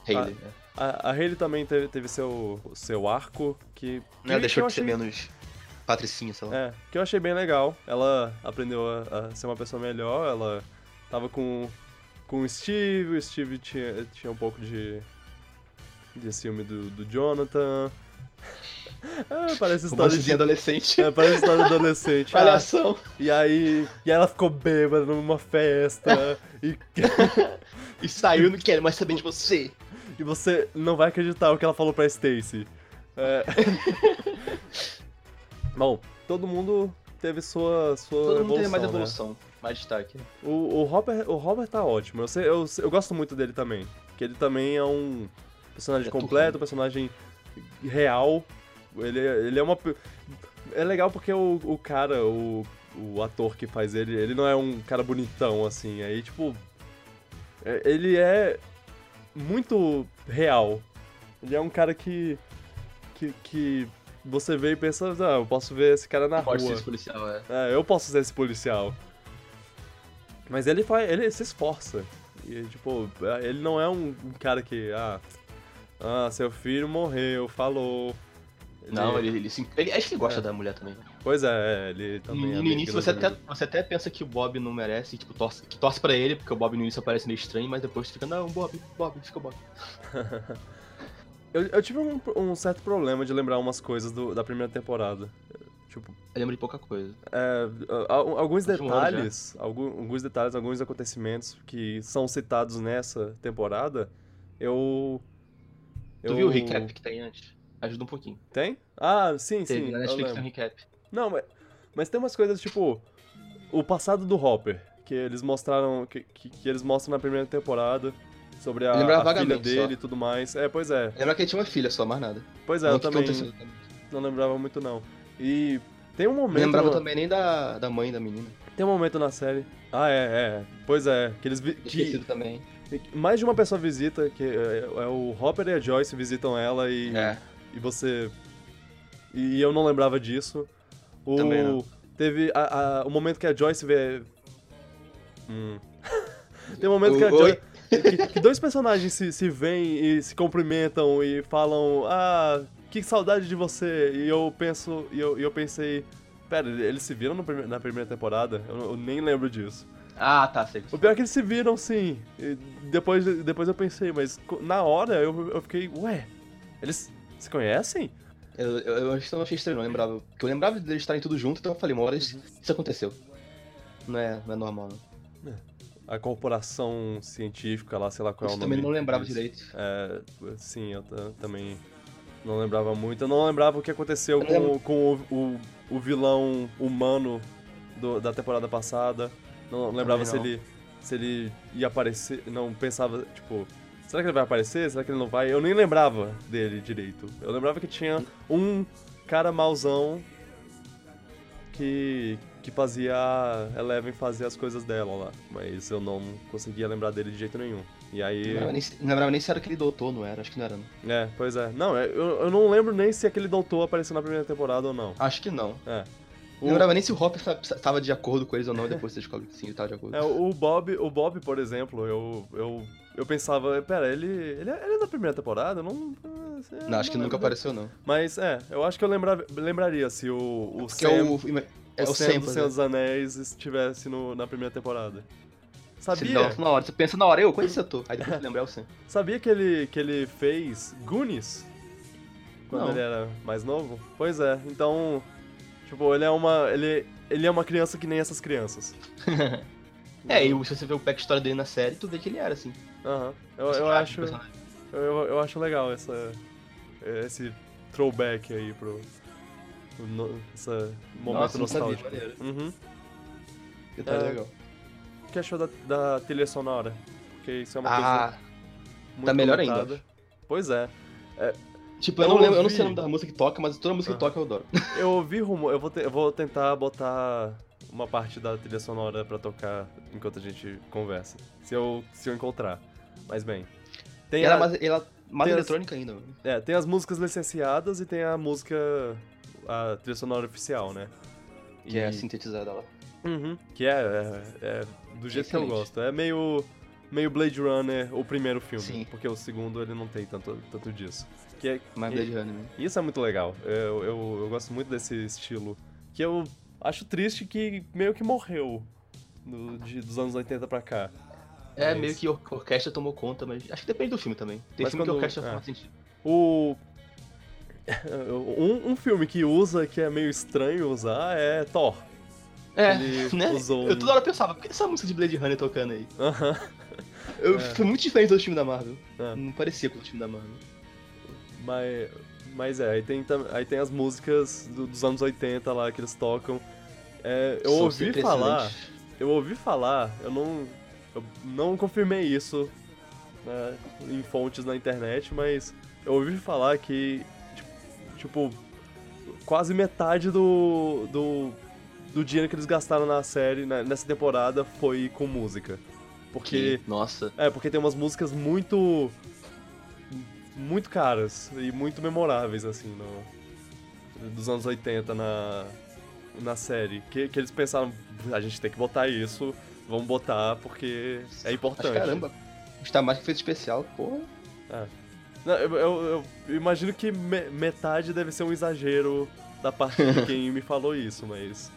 Hailey. Hailey, né? A, a Hayley também teve, teve seu, seu arco, que. que Ela deixou eu de ser achei- menos patricinha, sei lá. É, que eu achei bem legal. Ela aprendeu a, a ser uma pessoa melhor, ela tava com, com o Steve, o Steve tinha, tinha um pouco de, de ciúme do, do Jonathan. Ah, parece história de... adolescente. É, parece história de adolescente. Ah, Palhação. e aí, e ela ficou bêbada numa festa e, E saiu, não quero mais saber de você. e você não vai acreditar o que ela falou pra Stacy. É... Bom, todo mundo teve sua, sua Todo mundo evolução, tem mais né? evolução, mais destaque. O, o, Robert, o Robert tá ótimo. Eu, sei- eu, eu gosto muito dele também. Que ele também é um personagem é completo, personagem real. Ele, é- ele é uma. É legal porque o, o cara, o, o ator que faz ele, ele não é um cara bonitão assim. Aí, tipo. é- Ele é muito real. Ele é um cara que. que, que você vê e pensa, ah, eu posso ver esse cara na Pode ser rua. esse policial, é. É, eu posso ser esse policial. Mas ele faz, ele se esforça. E, tipo, ele não é um, um cara que, ah, ah, seu filho morreu, falou. Não, ele, ele, sim- ele acho que ele gosta É. da mulher também. Pois é, ele No, também é no início você até, você até pensa que o Bob não merece, tipo, torce, que torce pra ele, porque o Bob no início aparece meio estranho, mas depois fica, não, Bob, Bob, fica o Bob. Eu, eu tive um, um certo problema de lembrar umas coisas do- da primeira temporada. Tipo, Eu lembro de pouca coisa. É, alguns já. detalhes, alguns detalhes, alguns acontecimentos que são citados nessa temporada, eu. Tu eu... viu o recap que tem antes? Ajuda um pouquinho. Tem? Ah, sim, Teve, sim. na eu Netflix tem um recap. Não, mas, mas tem umas coisas tipo. O passado do Hopper, que eles mostraram. Que, que, que eles mostram na primeira temporada. Sobre a, a filha dele só. e tudo mais. É, pois é. Lembra que ele tinha uma filha só, mais nada. Pois é, Não, eu também também. não lembrava muito não. E tem um Não momento. lembrava também nem da, da mãe da menina. Tem um momento na série. Ah, é, é. Pois é. Que eles. vi- Que também. Mais de uma pessoa visita, que é, é o Hopper e a Joyce visitam ela e, É. e você. E eu não lembrava disso. O, Também não. Teve a- a- o momento que a Joyce vê. Hum. Tem um momento que a O- Joyce. Que, que dois personagens se, se veem e se cumprimentam e falam, ah, que saudade de você. E eu penso, e eu, eu pensei, pera, eles se viram prime- na primeira temporada? Eu, eu nem lembro disso. Ah, tá, sei. O pior é que eles se viram sim. E depois, depois eu pensei, mas na hora eu, eu fiquei, ué, eles se conhecem? Eu, eu, eu acho que eu não achei estranho, não lembrava. Porque eu lembrava deles estarem tudo junto, então eu falei, uma hora isso, isso aconteceu. Não é, não é normal, não. A corporação científica lá, sei lá qual é o nome. também não lembrava direito. É, sim, eu ta- também não lembrava muito. Eu não lembrava o que aconteceu Eu com, com o, o, o vilão humano do- da temporada passada. Não lembrava se ele, se ele ia aparecer. Não pensava, tipo, será que ele vai aparecer? Será que ele não vai? Eu nem lembrava dele direito. Eu lembrava que tinha um cara mauzão que, que fazia a Eleven fazer as coisas dela lá. Mas eu não conseguia lembrar dele de jeito nenhum. E Não aí. lembrava, nem, se- não lembrava nem se era aquele doutor, não era? Acho que não era, não. É, pois é. Não, é, eu, eu não lembro nem se aquele doutor apareceu na primeira temporada ou não. Acho que não. É. Não lembrava nem se o Hopper estava de acordo com eles ou não, depois você descobre que sim, ele tava de acordo. é, o Bob, o Bob, por exemplo, eu, eu, eu pensava, pera, ele, ele, é- ele é da primeira temporada? Eu Não, eu não, acho que nunca apareceu, não. Mas é, eu acho que eu lembra, lembraria se o, o Porque é Sam, o, é o o Sam Sam, do Senhor dos Anéis estivesse no, na primeira temporada. Sabia? Você, na hora, você pensa na hora, eu, quando esse ator? Aí depois você lembra, é o Sam. Sabia que ele, que ele fez Goonies? Quando Não. ele era mais novo? Pois é, então. Tipo, ele é uma. Ele, ele é uma criança que nem essas crianças. É, e se você vê o backstory dele na série, tu vê que ele era assim. Aham. Eu, Você eu sabe acho. Eu, eu acho legal essa. Esse throwback aí pro. no, esse momento Nossa, sabia, nostálgico. maneiro. Uhum. Detalhe É. legal. O que achou da, da trilha sonora? Porque isso é uma Ah, coisa muito tá melhor ainda, comentada. Pois é. Tipo, eu Eu não lembro, eu não sei o nome da música que toca, mas toda música que Aham. toca eu adoro. Eu ouvi rumor, eu vou, te- eu vou tentar botar uma parte da trilha sonora pra tocar enquanto a gente conversa. Se eu, se eu encontrar. Mas bem. Tem, ela, a- é mais, ela mais tem as- eletrônica ainda. mano. é, tem as músicas licenciadas e tem a música. a trilha sonora oficial, né? Que é E- sintetizada lá. Uhum, que é, é, é do jeito que eu Excelente. gosto. É meio, meio Blade Runner, o primeiro filme. Sim. Porque o segundo ele não tem tanto, tanto disso. Que é, Mais e- Blade Runner, né? Isso é muito legal. Eu, eu, eu gosto muito desse estilo. Que eu acho triste que meio que morreu de, dos anos 80 pra cá. É, Mas- meio que a orquestra tomou conta, mas acho que depende do filme também. Tem Mas filme que quando- orquestra é. faz sentido. O. Um, um filme que usa, que é meio estranho usar, é Thor. É, Ele né? usou Eu toda hora pensava, por que essa música de Blade Runner tocando aí? Aham. Eu, É. Foi muito diferente do filme da Marvel. É. Não parecia com o time da Marvel. Mas, mas é, aí tem, aí tem as músicas do- dos anos 80 lá que eles tocam. É, eu São ouvi falar. Eu ouvi falar, eu não. Eu não confirmei isso né, em fontes na internet, mas eu ouvi falar que. tipo, Tipo, quase metade do. do. do dinheiro que eles gastaram na série, né, nessa temporada, foi com música. Porque. Que- Nossa. É, porque tem umas músicas muito. Muito caras e muito memoráveis, assim, no, dos anos 80 na, na série. Que, que eles pensaram, a gente tem que botar isso, vamos botar porque é Mas importante. caramba, custar mais que feito especial, porra. Não, eu, eu- eu imagino que me- metade deve ser um exagero da parte de quem me falou isso, mas.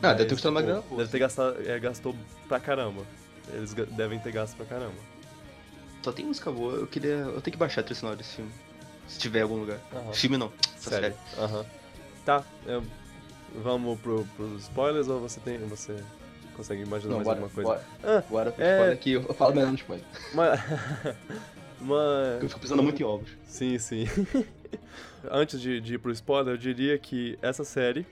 Ah, deve mas, ter custado uma pô, grana. Deve ter gastado. É, gastou pra caramba. Eles devem ter gasto pra caramba. Só tem música boa, eu queria. Eu tenho que baixar a trilha sonora desse filme. Se tiver em algum lugar. Aham. Filme não, essa Sério. série. Aham. Tá, eu- vamos pro, pros spoilers ou você tem. Você consegue imaginar Não, mais bora, alguma coisa? bora. Ah, Bora pro é- spoiler aqui, eu falo melhor no spoiler. uma. uma. Eu fico pensando muito em ovos. Sim, sim. Antes de, de ir pro spoiler, eu diria que essa série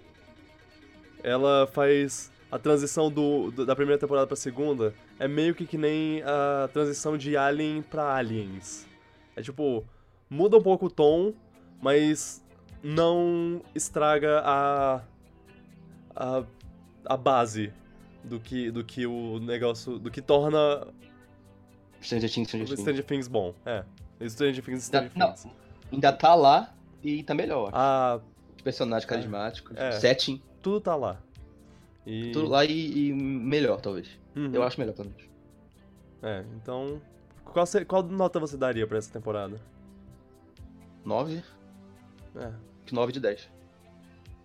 ela faz a transição do, do- da primeira temporada pra segunda é meio que que nem a transição de Alien pra Aliens. É tipo, muda um pouco o tom, mas não estraga a a, a base do que do que o negócio, do que torna Stranger Things, Stranger Things. Stranger Things bom. É. Stranger Things, Stranger Não, Things. Ainda tá lá e tá melhor. A Os personagens carismáticos, É. setting, tudo tá lá. E... tudo lá e, e melhor, talvez. Uhum. Eu acho melhor, pelo menos. É, então. Qual, qual nota você daria pra essa temporada? 9, É. 9 de 10.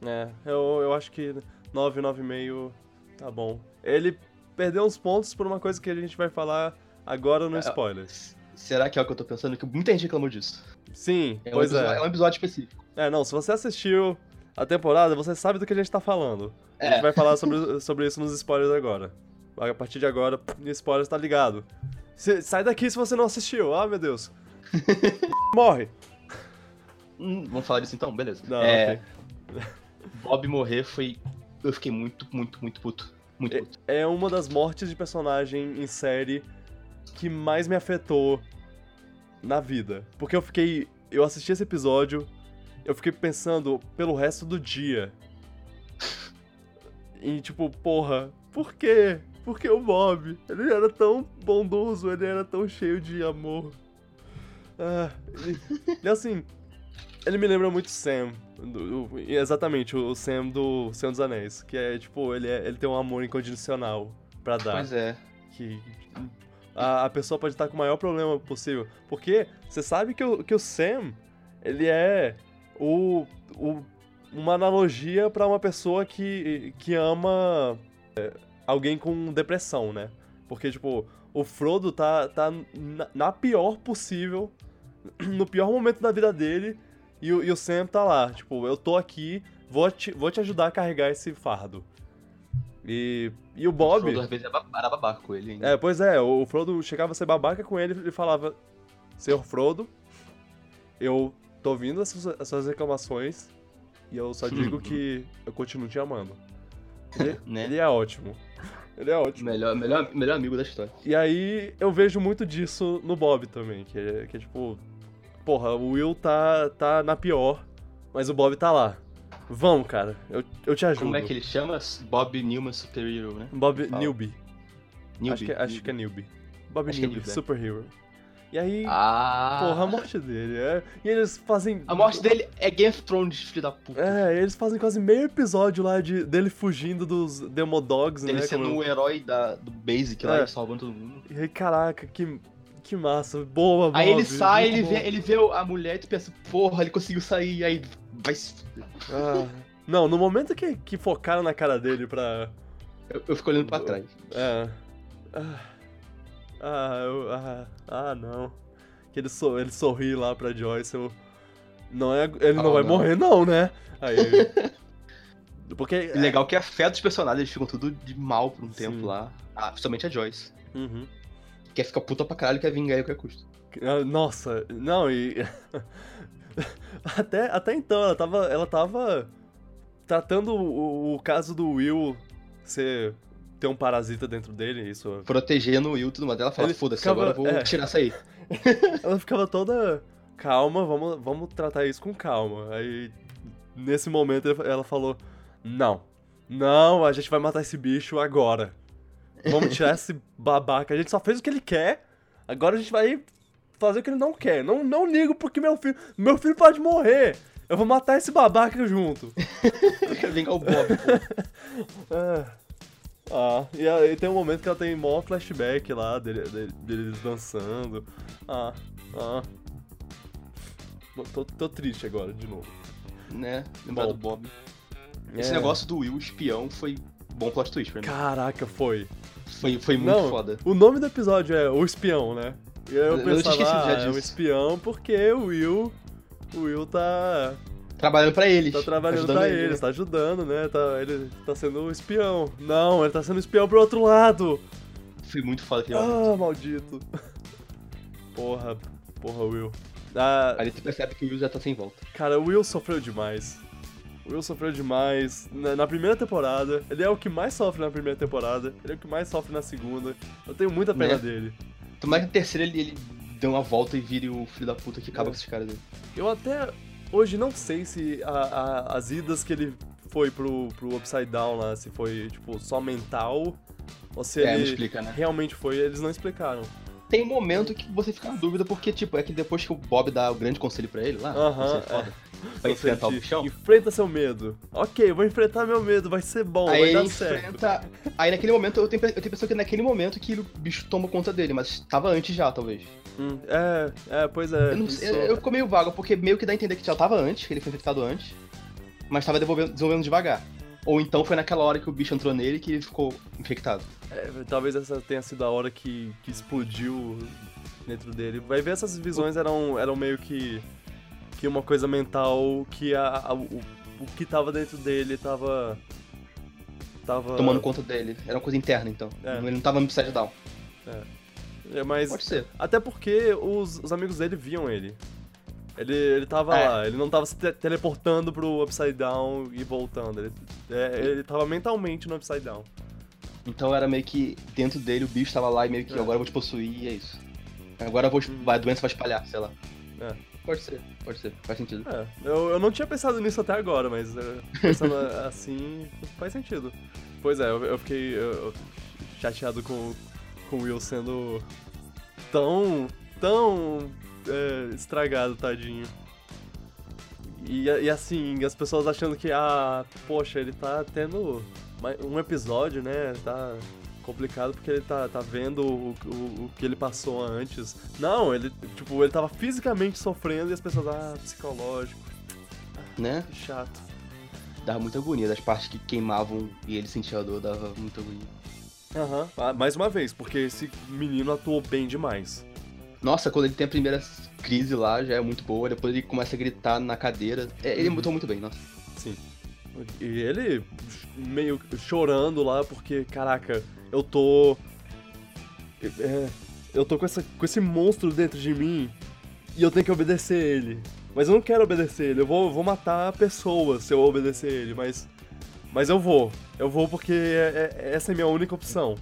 É, eu, eu acho que 9, 9,5 tá bom. Ele perdeu uns pontos por uma coisa que a gente vai falar agora no É. spoilers. Será que é o que eu tô pensando? Que muita gente reclamou disso. Sim, É um, pois episódio, é. é um episódio específico. É, não, se você assistiu a temporada, você sabe do que a gente tá falando. A gente É. vai falar sobre, sobre isso nos spoilers agora. A partir de agora, spoilers tá ligado. Se- sai daqui se você não assistiu. Ah, meu Deus. Morre. Hum, vamos falar disso então? Beleza. Não, é, ok. Bob morrer foi. Eu fiquei muito, muito, muito puto. Muito puto. É uma das mortes de personagem em série que mais me afetou na vida. Porque eu fiquei. Eu assisti esse episódio, eu fiquei pensando pelo resto do dia. E tipo, porra, por quê? Por que o Bob? Ele era tão bondoso, ele era tão cheio de amor. Ah, e, e assim, ele me lembra muito Sam. do- do- exatamente, o Sam do Senhor dos Anéis. Que é, tipo, ele, é- ele tem um amor incondicional pra dar Pois é. que a, a pessoa pode estar com o maior problema possível. Porque você sabe que o, que o Sam, ele é o, o- uma analogia pra uma pessoa que, que ama é, alguém com depressão, né? Porque, tipo, o Frodo tá, tá na, na pior possível, no pior momento da vida dele, e, o- e o Sam tá lá. Tipo, eu tô aqui, vou te, vou te ajudar a carregar esse fardo. E, e o Bob. Frodo, às vezes era babaca com ele ainda. É, pois é, o Frodo chegava a ser babaca com ele e falava: Senhor Frodo, eu tô ouvindo as suas, as suas reclamações e eu só digo que eu continuo te amando. Ele, Né? ele é ótimo. Ele é ótimo. Melhor, melhor, melhor amigo da história. E aí eu vejo muito disso no Bob também, que é, que é tipo, porra, o Will tá, tá na pior, mas o Bob tá lá. Vamos, cara, eu, eu te ajudo. Como é que ele chama? Bob Newman Superior, né? Bob. Newbie. Newbie, acho, que, acho Newbie. que é Newbie. Bob Acho que é Newbie, Newbie, é. Superhero. E aí, Ah! porra, a morte dele. É, e eles fazem. A morte dele é Game of Thrones, filho da puta. É, eles fazem quase meio episódio lá de, dele fugindo dos Demodogs, Ele né? sendo como- o herói da, do Basic lá É. e salvando todo mundo. E aí, caraca, que, que massa. Boa, Aí Bob, ele sai, ele bom. vê, ele vê a mulher e tu pensa, porra, ele conseguiu sair, aí vai se. Ah, não, no momento que, que focaram na cara dele pra. Eu, eu fico olhando pra trás. É. Ah, ah, eu- ah, ah, não. Que ele, sor, ele sorri lá pra Joyce. Eu, não é, ele não Ah, vai não. morrer, não, né? Aí. Porque. Legal que afeta os personagens, eles ficam tudo de mal por um Sim. tempo lá. Ah, principalmente a Joyce. Uhum. Quer ficar puta pra caralho, quer vingar ele a qualquer custo. Ah, Nossa, não, e. até, até então, ela tava. Ela tava tratando o, o caso do Will ser. Ter um parasita dentro dele, isso. Protegendo o Will e tudo mais. Ela fala, foda-se, agora eu vou é. tirar essa aí. Ela ficava toda. Calma, vamos, vamos tratar isso com calma. Aí, nesse momento, ela falou: Não, não, a gente vai matar esse bicho agora. Vamos tirar esse babaca. A gente só fez o que ele quer, agora a gente vai fazer o que ele não quer. Não, não ligo porque meu filho. Meu filho pode morrer. Eu vou matar esse babaca junto. Vingar o Bob. Ah, ah, e aí tem um momento que ela tem mó flashback lá dele, dele- deles dançando. Ah, ah. Tô, tô triste agora, de novo. né? Lembrar do Bob. Esse É. negócio do Will espião foi bom plot twist pra mim. Caraca, foi. Foi, foi muito Não, foda. O nome do episódio é O Espião, né? E aí eu Eu- eu pensava, esquecido já ah, é um disso. espião porque o Will. O Will tá, Trabalhando pra eles. tá trabalhando ajudando pra ele, eles, né? tá ajudando, né? Tá, ele tá sendo um espião. Não, ele tá sendo espião pro outro lado. Foi muito foda aquele momento. Ah, maldito. Porra, porra, Will. Ah, Aí tu percebe que o Will já tá sem volta. cara, o Will sofreu demais. O Will sofreu demais na, na primeira temporada. Ele é o que mais sofre na primeira temporada. Ele é o que mais sofre na segunda. Eu tenho muita pena Né? dele. Tomara que na terceira ele, ele dê uma volta e vire o filho da puta que acaba É. com esses caras aí. Eu até hoje não sei se a- a- as idas que ele foi pro, pro Upside Down lá, se foi, tipo, só mental ou se É, ele explica, né? realmente foi. Eles não explicaram. Tem momento que você fica na dúvida, porque, tipo, é que depois que o Bob dá o grande conselho pra ele lá, Aham, você é foda, pra Você enfrentar o bichão, Enfrenta seu medo. Ok, eu vou enfrentar meu medo, vai ser bom, aí vai dar certo. enfrenta. Aí naquele momento, eu tenho, eu tenho a impressão que é naquele momento que o bicho toma conta dele, mas tava antes já, talvez. Hum, é, é, pois é. Eu, não isso- sei, eu, eu fico meio vago, porque meio que dá a entender que já tava antes, que ele foi infectado antes, mas tava desenvolvendo, desenvolvendo devagar. Ou então foi naquela hora que o bicho entrou nele que ele ficou infectado. é, talvez essa tenha sido a hora que, que explodiu dentro dele. Vai ver essas visões eram, eram meio que. Que uma coisa mental que a, a- o, o que tava dentro dele tava. tava. Tomando conta dele. Era uma coisa interna, então. É. Ele não tava no Upside Down. É, mas. Pode ser. Até porque os, os amigos dele viam ele. Ele, ele tava É. lá, ele não tava se te- teleportando pro Upside Down e voltando. Ele, é, ele tava mentalmente no Upside Down. Então era meio que dentro dele o bicho tava lá e meio que É. agora eu vou te possuir e é isso. Agora eu vou, vai, a doença vai espalhar, sei lá. É. Pode ser, pode ser, faz sentido. É, eu, eu não tinha pensado nisso até agora, mas é, pensando assim, faz sentido. Pois é, eu, eu fiquei eu- chateado com, com o Will sendo tão, tão é, estragado, tadinho. E, e assim, as pessoas achando que, ah, poxa, ele tá tendo um episódio, né? Tá complicado porque ele tá, tá vendo o, o, o que ele passou antes. Não, ele, tipo, ele tava fisicamente sofrendo e as pessoas, ah, psicológico, Né? que chato. Dava muita agonia das partes que queimavam e ele sentia a dor, dava muita agonia. Aham. Ah, mais uma vez, porque esse menino atuou bem demais. Nossa, quando ele tem a primeira crise lá, já é muito boa. Depois ele começa a gritar na cadeira. É, ele mutou muito bem, nossa. E ele meio chorando lá, porque, caraca, eu tô. é, eu tô com, essa, com esse monstro dentro de mim e eu tenho que obedecer ele. Mas eu não quero obedecer ele, eu vou, vou matar a pessoa se eu obedecer ele, mas. Mas eu vou. Eu vou porque é- é- essa é a minha única opção.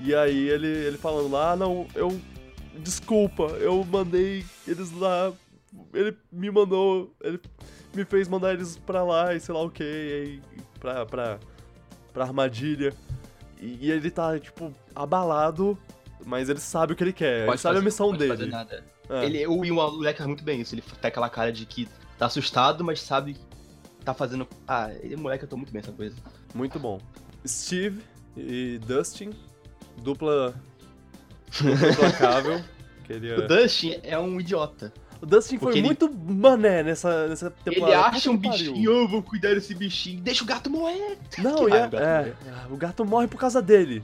E aí ele, ele falando lá, ah, não, eu. Desculpa, eu mandei eles lá. Ele me mandou. Ele me fez mandar eles pra lá e sei lá o que, aí pra, pra, pra armadilha. E, e ele tá, tipo, abalado, mas ele sabe o que ele quer, ele sabe a fazer- missão pode fazer dele. nada. É. Ele, o Ian moleque faz muito bem isso. Ele tem aquela cara de que tá assustado, mas sabe que tá fazendo. Ah, ele moleque atuou muito bem essa coisa. Muito bom. Steve e Dustin, dupla. dupla implacável. O Queria... Dustin é um idiota. O Dustin foi Porque ele- muito mané nessa, nessa temporada. ele acha um bichinho, eu vou cuidar desse bichinho, deixa o gato morrer. Não, e é, o gato é, morrer. é, o gato morre por causa dele.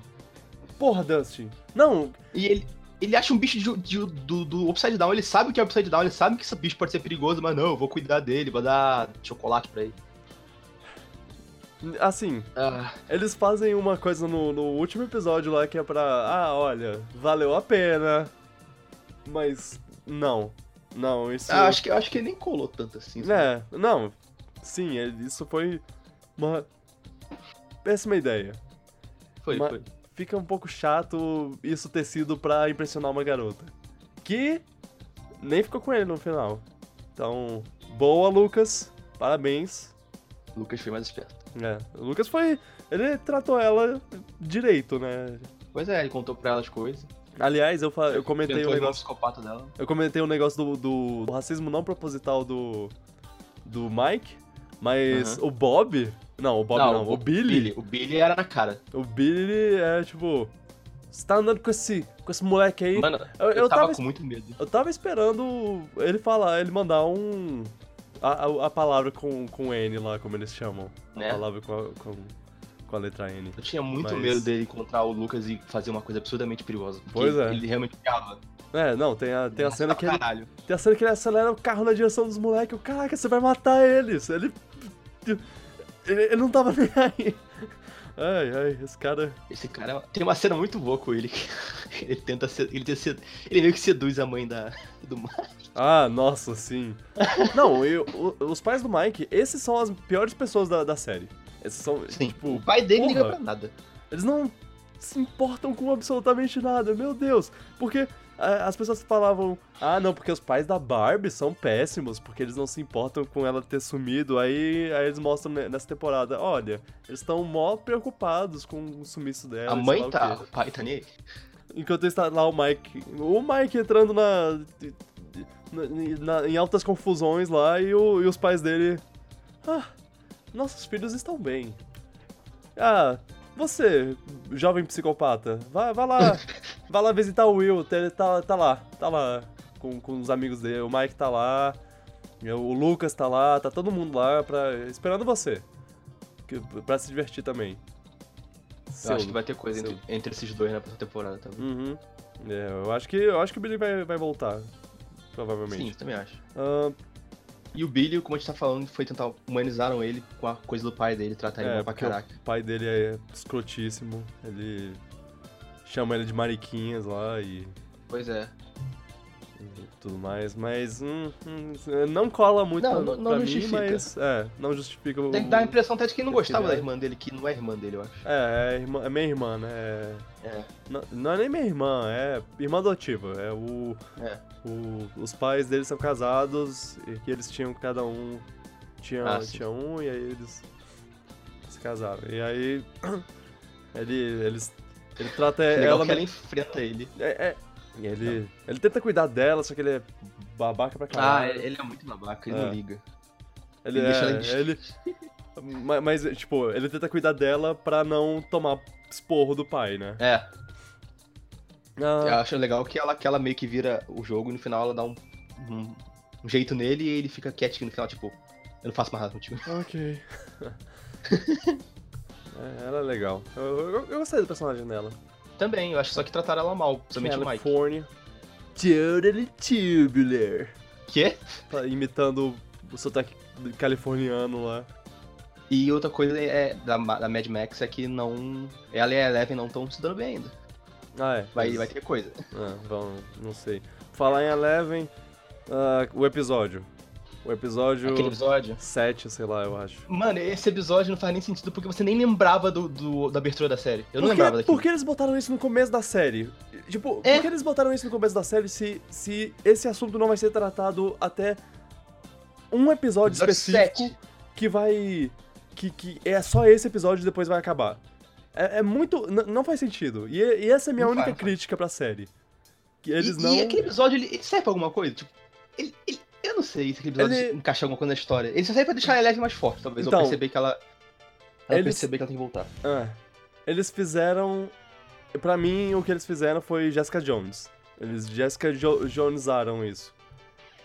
Porra, Dustin. Não, E ele, ele acha um bicho de- de- do, do Upside Down, ele sabe que é Upside Down, ele sabe que esse bicho pode ser perigoso, mas não, eu vou cuidar dele, vou dar chocolate pra ele. assim, Ah, eles fazem uma coisa no, no último episódio lá que é pra. Ah, olha, valeu a pena. Mas. Não. Não, isso. ah, acho, que, acho que ele nem colou tanto assim. sabe? É, não. Sim, é- isso foi uma péssima ideia. Foi, mas- foi. Fica um pouco chato isso ter sido pra impressionar uma garota. Que nem ficou com ele no final. Então, boa, Lucas. Parabéns. Lucas foi mais esperto. É, o Lucas foi. Ele tratou ela direito, né? Pois é, ele contou pra ela as coisas. Aliás, eu, eu comentei o no negócio. psicopata dela. Eu comentei o negócio do, do, do racismo não proposital do. do Mike. Mas o Bob. Não, o Bob não, o, Billy, O Billy era na cara. O Billy é tipo. Você tá andando com esse, com esse moleque aí. Mano, eu, eu, eu tava, tava, com muito medo. eu tava esperando ele falar, ele mandar um. A, a, a palavra com, com N lá, como eles chamam. Né? A palavra com com, com a letra N. Eu tinha muito Mas- medo dele encontrar o Lucas e fazer uma coisa absurdamente perigosa. Pois é. Ele realmente ficava. É, não, tem a, tem a cena que ele. Caralho. Tem a cena que ele acelera o carro na direção dos moleques. Caraca, você vai matar eles. Ele. Ele, ele não tava nem aí. Ai, ai, esse cara. Esse cara tem uma cena muito boa com ele. Ele tenta ser. Ele, tenta ele meio que seduz a mãe da, do Mike. Ah, nossa, sim. Não, eu, os pais do Mike, esses são as piores pessoas da, da série. Esses são, Sim. tipo, o pai dele porra. liga pra nada. eles não se importam com absolutamente nada, meu Deus. Porque ah, as pessoas falavam, ah, não, porque os pais da Barbie são péssimos, porque eles não se importam com ela ter sumido. Aí, aí eles mostram ne- nessa temporada, olha, eles estão mó preocupados com o sumiço dela. a mãe o tá. quê. O pai tá nem. Enquanto está lá o Mike. O Mike entrando na. na- na- em altas confusões lá e, o- e os pais dele. Ah, nossos filhos estão bem. Ah, você, jovem psicopata, vá, vá lá. vá lá visitar o Will. Ele tá, tá lá, tá lá com, com os amigos dele. O Mike tá lá. O Lucas tá lá, tá todo mundo lá pra, esperando você. Que, pra se divertir também. Eu Seu- acho que vai ter coisa seu- entre, entre esses dois na próxima temporada também. Uhum. É, eu acho que eu acho que o Billy vai, vai voltar. Sim, Provavelmente. também acho. Ah, E o Billy, como a gente tá falando, foi tentar. Humanizaram ele com a coisa do pai dele, tratar ele é, mal pra caraca. o pai dele é escrotíssimo. Ele chama ele de mariquinhas lá e, Pois é. E tudo mais. Mas hum, hum, não cola muito Não, pra, não- não pra mim, mas é, não justifica o. Tem que dar a impressão até de que não gostava da queria- irmã dele, que não é irmã dele, eu acho. É, é, irmã- é minha irmã, né? É- É. Não, não é nem minha irmã, é irmã adotiva. É o. É. O- os pais deles são casados e que eles tinham cada um tinha, Ah, tinha um e aí eles se casaram. E aí ele eles ele trata ela que ela enfrenta ele. é, é, e ele ele tenta cuidar dela, só que ele é babaca pra Ah, caralho. ele é muito babaca, ele É. não liga. ele ele deixa ela é, em ele ma- mas tipo, ele tenta cuidar dela pra não tomar esporro do pai, né? É, eu Ah, acho legal que ela, que ela meio que vira o jogo e no final ela dá um, um, um jeito nele e ele fica quietinho no final, tipo, eu não faço mais nada contigo. ok. É, ela é legal. Eu, eu, eu gostei do personagem dela. Também, eu acho só que trataram ela mal, principalmente o Mike. California. Totally tubular. Quê? Tá imitando o sotaque californiano lá. E outra coisa é, da, da Mad Max é que não. Ela e a Eleven não estão se dando bem ainda. Ah, é. Vai, mas- vai ter coisa. Ah, vamos, não sei. Falar em Eleven, ah, o episódio. O episódio Aquele episódio. 7, sei lá, eu acho. Mano, esse episódio não faz nem sentido porque você nem lembrava do, do- da abertura da série. Eu não que, lembrava daquilo. por que eles botaram isso no começo da série? Tipo, É. por que eles botaram isso no começo da série se, se esse assunto não vai ser tratado até um episódio, Episódio específico sete. que vai. Que, que é só esse episódio e depois vai acabar? É, é muito. não faz sentido. E, e essa é a minha Não única faz, não faz. crítica pra série. Que eles e, não. e aquele episódio, ele, ele serve pra alguma coisa? Tipo, ele, ele- eu não sei se aquele episódio Ele- encaixa alguma coisa na história. Ele só serve pra deixar a Eleven mais forte, talvez. Então, eu perceber que ela. Ela eles- perceber que ela tem que voltar. Ah, eles fizeram. Pra mim, o que eles fizeram foi Jessica Jones. Eles Jessica jo Jonesaram isso.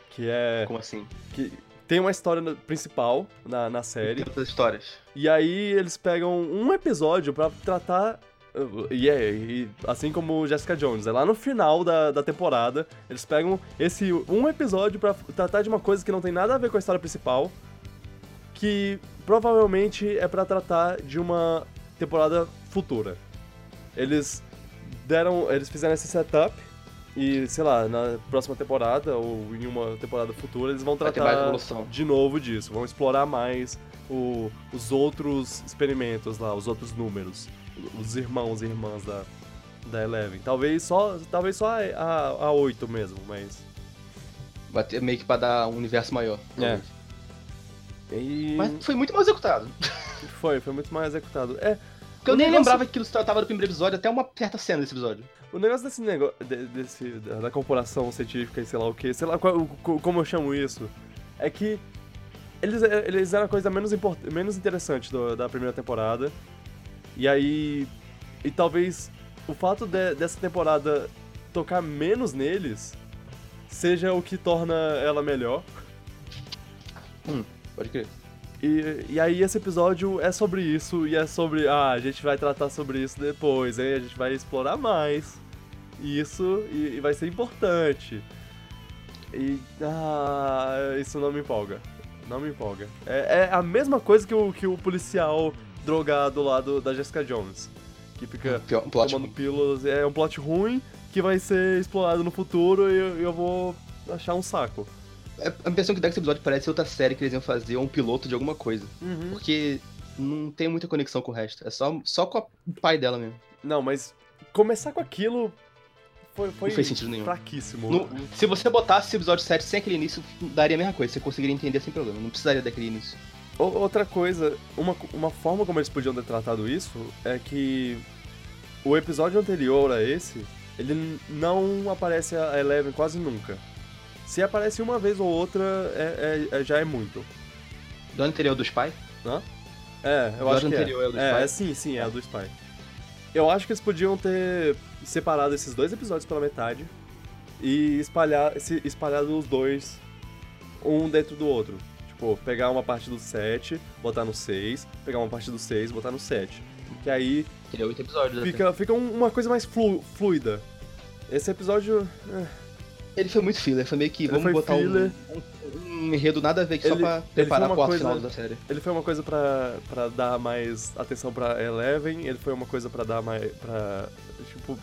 Que é. Como assim? Que tem uma história principal na, na Tem série. outras histórias. E aí eles pegam um episódio pra tratar. E é, e assim como Jessica Jones, é lá no final da, da temporada, eles pegam esse um episódio pra tratar de uma coisa que não tem nada a ver com a história principal, que provavelmente é pra tratar de uma temporada futura. Eles deram, eles fizeram esse setup e, sei lá, na próxima temporada ou em uma temporada futura eles vão tratar de novo disso, vão explorar mais o- os outros experimentos lá, os outros números, os irmãos e irmãs da, da Eleven. Talvez só, talvez só a, a, a 8 mesmo, mas. Vai ter meio que pra dar um universo maior. É. E Mas foi muito mal executado. foi, foi muito mais executado. É, Porque eu nem negócio- lembrava que aquilo se tratava do primeiro episódio, até uma certa cena desse episódio. o negócio desse negócio, desse, da, corporação científica e sei lá o que, sei lá qual- co- como eu chamo isso, é que eles, eles eram a coisa menos, import, menos interessante do- da primeira temporada. E aí. E talvez o fato de- dessa temporada tocar menos neles seja o que torna ela melhor. Pode crer. E, e aí esse episódio é sobre isso, e é sobre, ah, a gente vai tratar sobre isso depois, aí a gente vai explorar mais isso, e, e vai ser importante. E, ah, isso não me empolga, não me empolga. É, é a mesma coisa que o, que o policial drogado lá do, da Jessica Jones, que fica Pior, um plot tomando ruim. pílulas, é um plot ruim que vai ser explorado no futuro e eu, eu vou achar um saco. É, A impressão que dá que esse episódio parece outra série que eles iam fazer, ou um piloto de alguma coisa. Porque não tem muita conexão com o resto. É só, só com o pai dela mesmo. Não, mas começar com aquilo foi, foi Não fez sentido nenhum. fraquíssimo. No- se você botasse esse episódio 7 sem aquele início, daria a mesma coisa. Você conseguiria entender sem problema. Não precisaria daquele início. Outra coisa, uma, uma forma como eles podiam ter tratado isso é que o episódio anterior a esse, ele não aparece a Eleven quase nunca. Se aparece uma vez ou outra, é, é- é- já é muito. Do anterior dos pais? É, eu O acho que anterior é o dos é. É, é, sim, sim, é a do Spy. Eu acho que eles podiam ter separado esses dois episódios pela metade e espalhar, se, espalhado os dois um dentro do outro. Tipo, pegar uma parte do 7, botar no 6, pegar uma parte do 6, botar no 7. Que aí é oito episódios. até. fica, fica um- uma coisa mais flu- fluida. Esse episódio. é, Ele foi muito filler. Foi meio que Ele vamos botar um, um, um enredo nada a ver, que só Ele- pra ele preparar ato coisa- final da série. Ele foi uma coisa pra, pra dar mais atenção pra Eleven, ele foi uma coisa pra dar mais. pra. Tipo.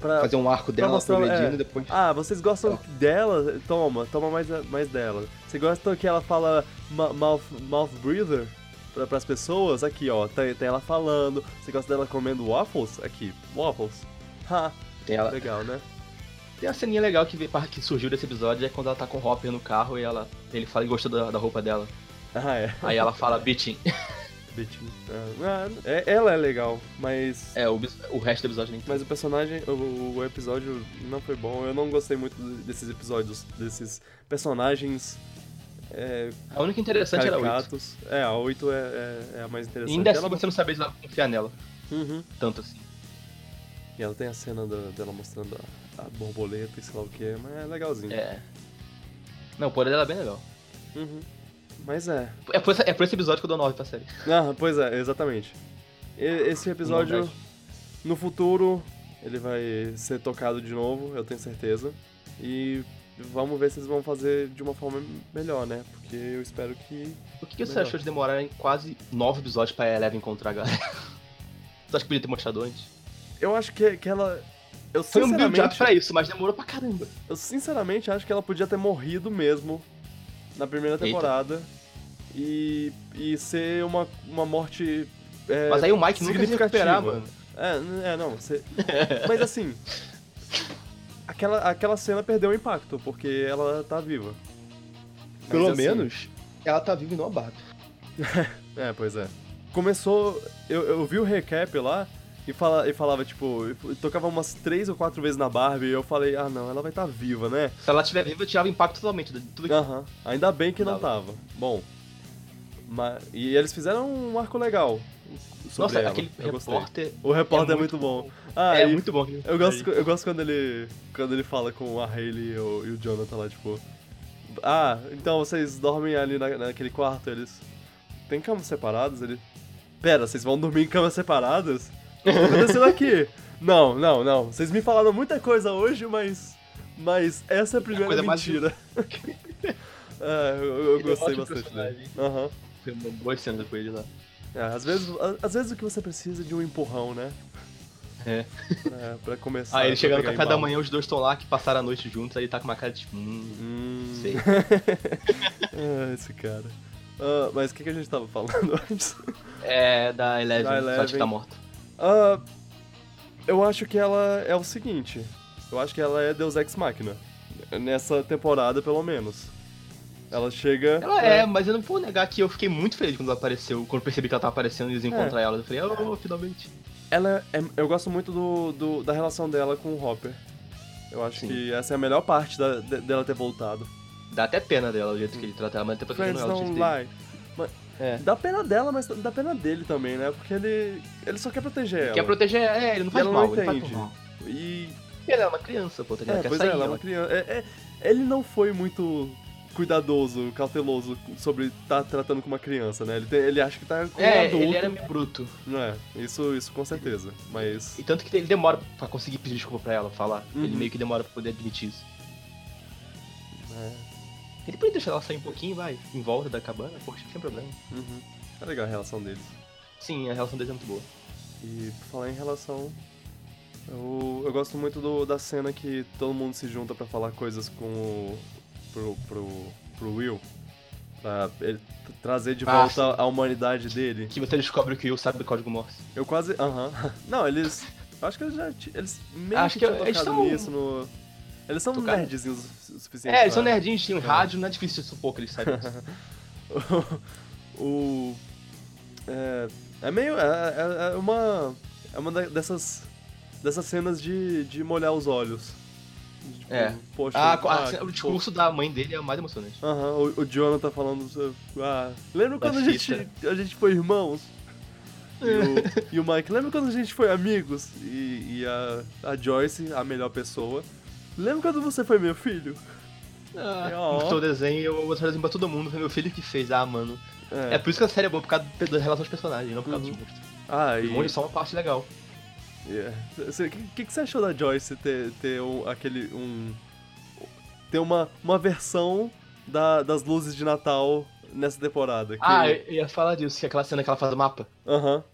Pra, Fazer um arco dela mostrar- progredindo é. e depois. Ah, vocês gostam É. dela? Toma, toma mais, mais dela. Você gosta que ela fala mouth, mouth breather pra, pras pessoas? Aqui, ó, tem, tem ela falando. Você gosta dela comendo waffles? Aqui, waffles. Ha, Tem, ela, legal, né? tem uma ceninha legal que, que surgiu desse episódio, é quando ela tá com o Hopper no carro e ela, ele fala que gostou da, da roupa dela. Ah, é. Aí ela fala bitching. Ah, é- ela é legal, mas. É, o, o resto do episódio nem Mas o personagem, o, o episódio não foi bom. Eu não gostei muito desses episódios, desses personagens é, A única interessante era oito. caricatos. É, a 8 é, é, é a mais E interessante. ainda assim ela... você não sabia se ela confiar nela. Uhum. Tanto assim. E ela tem a cena da- dela mostrando a, a borboleta e sei lá o que, mas é legalzinho. É. Não, o poder dela é bem legal. Uhum. Mas é. É por, esse, é por esse episódio que eu dou 9 pra série. Ah, pois é, exatamente. E- Esse episódio, no futuro, ele vai ser tocado de novo, eu tenho certeza. E vamos ver se eles vão fazer de uma forma melhor, né? Porque eu espero que. O que, que você achou de demorar em quase nove episódios pra Eleven encontrar a galera? Você acha que podia ter mostrado antes? Eu acho que, que ela. Eu Foi um build-up pra isso, mas demorou pra caramba. eu sinceramente acho que ela podia ter morrido mesmo na primeira Eita. temporada. E, e ser uma, uma morte. é, Mas aí o Mike nunca se recuperar, mano. É, é não. Você... Mas assim. Aquela, aquela cena perdeu o impacto, porque ela tá viva. Mas, Pelo assim, menos, ela tá viva e não a Barbie. É, pois é. Começou. Eu, eu vi o recap lá e, fala, e falava, tipo, eu tocava umas três ou quatro vezes na Barbie e eu falei, ah não, ela vai estar viva, né? Se ela estiver viva, tirava o impacto totalmente de tudo que Aham. Ainda bem que não Tava. Bom. Mas, e eles fizeram um arco legal. Nossa, ela. aquele eu gostei. repórter. O repórter é, é muito muito bom. Ah, é muito bom. Eu gosto, eu gosto quando ele. Quando ele fala com a Hayley e o, e o Jonathan lá, tipo. Ah, então vocês dormem ali na, naquele quarto, eles. Tem camas separadas? Ele. Pera, vocês vão dormir em camas separadas? O que tá acontecendo aqui? Não, não, não. Vocês me falaram muita coisa hoje, mas. Mas essa é a primeira coisa mais- mentira. é, eu, eu é gostei ótimo bastante dele. Aham. Foi uma boa cena com ele lá. É, às vezes, a- às vezes o que você precisa é de um empurrão, né? É. Pra, pra começar. Aí ele pra chega no café da manhã, os dois estão lá, que passaram a noite juntos, aí ele tá com uma cara de tipo, hum, Hum. sei. ah, esse cara. Ah, mas o que, que a gente tava falando antes? É da Eleven, Da só Eleven. que tá morta. Ah, eu acho que ela é o seguinte. Eu acho que ela é Deus Ex Machina. Nessa temporada, pelo menos. Ela chega. Ela é, mas eu não vou negar que eu fiquei muito feliz quando ela apareceu, quando eu percebi que ela tava aparecendo e eles É. encontrar ela. Eu falei, oh, finalmente. Ela é, eu gosto muito do, do- da relação dela com o Hopper. Eu acho Sim. que essa é a melhor parte da- de- dela ter voltado. Dá até pena dela o jeito que ele trata ela, mas depois Friends ela do don't jeito dele. É. Dá pena dela, mas dá pena dele também, né? Porque ele, ele só quer proteger ela. Quer proteger, é, ele não faz ela mal, não ele faz entende. mal. E Ele é uma criança, pô, tá ligado? É, Quer pois sair, é, ela é ela- uma criança. É, é, ele não foi muito cuidadoso, cauteloso sobre estar tratando com uma criança, né? Ele, tem- ele acha que tá com um É, adulto. ele era meio bruto. Não é, isso, isso com certeza. Mas. E tanto que ele demora pra conseguir pedir desculpa pra ela, falar. Ele Uhum. meio que demora pra poder admitir isso. É, Ele podia deixar ela sair um pouquinho, vai, em volta da cabana, poxa, sem problema. uhum. é legal a relação deles. Sim, a relação deles é muito boa. E por falar em relação. Eu, eu gosto muito do- da cena que todo mundo se junta pra falar coisas com o. pro, pro, pro Will. Pra ele trazer de Ah, volta a humanidade dele. Que você descobre que o Will sabe do código Morse. Eu quase. Aham. Não, eles. eu Acho que eles já. Eles meio Acho que que tinham eles tocado são- nisso no. Eles são nerdzinhos o suficiente. É, eles são nerdinhos, tinham rádio, não é difícil de supor que eles saibam isso. o. É, é meio. É, é- é uma. É uma dessas. Dessas cenas de, de molhar os olhos. Tipo, É. Poxa, Ah, ah, o discurso da mãe dele é o mais emocionante. Aham, o, o Jonathan falando. Ah, lembra quando a gente, a gente foi irmãos? E o, e o Mike, lembra quando a gente foi amigos? E, e a, a Joyce, a melhor pessoa. Lembra quando você foi meu filho? Ah, Ó. Mostrou o desenho, eu vou mostrar o desenho pra todo mundo, foi meu filho que fez, ah, mano. É. É por isso que a série é boa, por causa da relação dos personagens, não por causa Uhum. dos monstros. Ah, e. Os monstros são uma parte legal. O que, que, que você achou da Joyce ter, ter um, aquele. um. ter uma, uma versão da- das luzes de Natal nessa temporada? Que, Ah, eu ia falar disso, que é aquela cena que ela faz o mapa. Aham.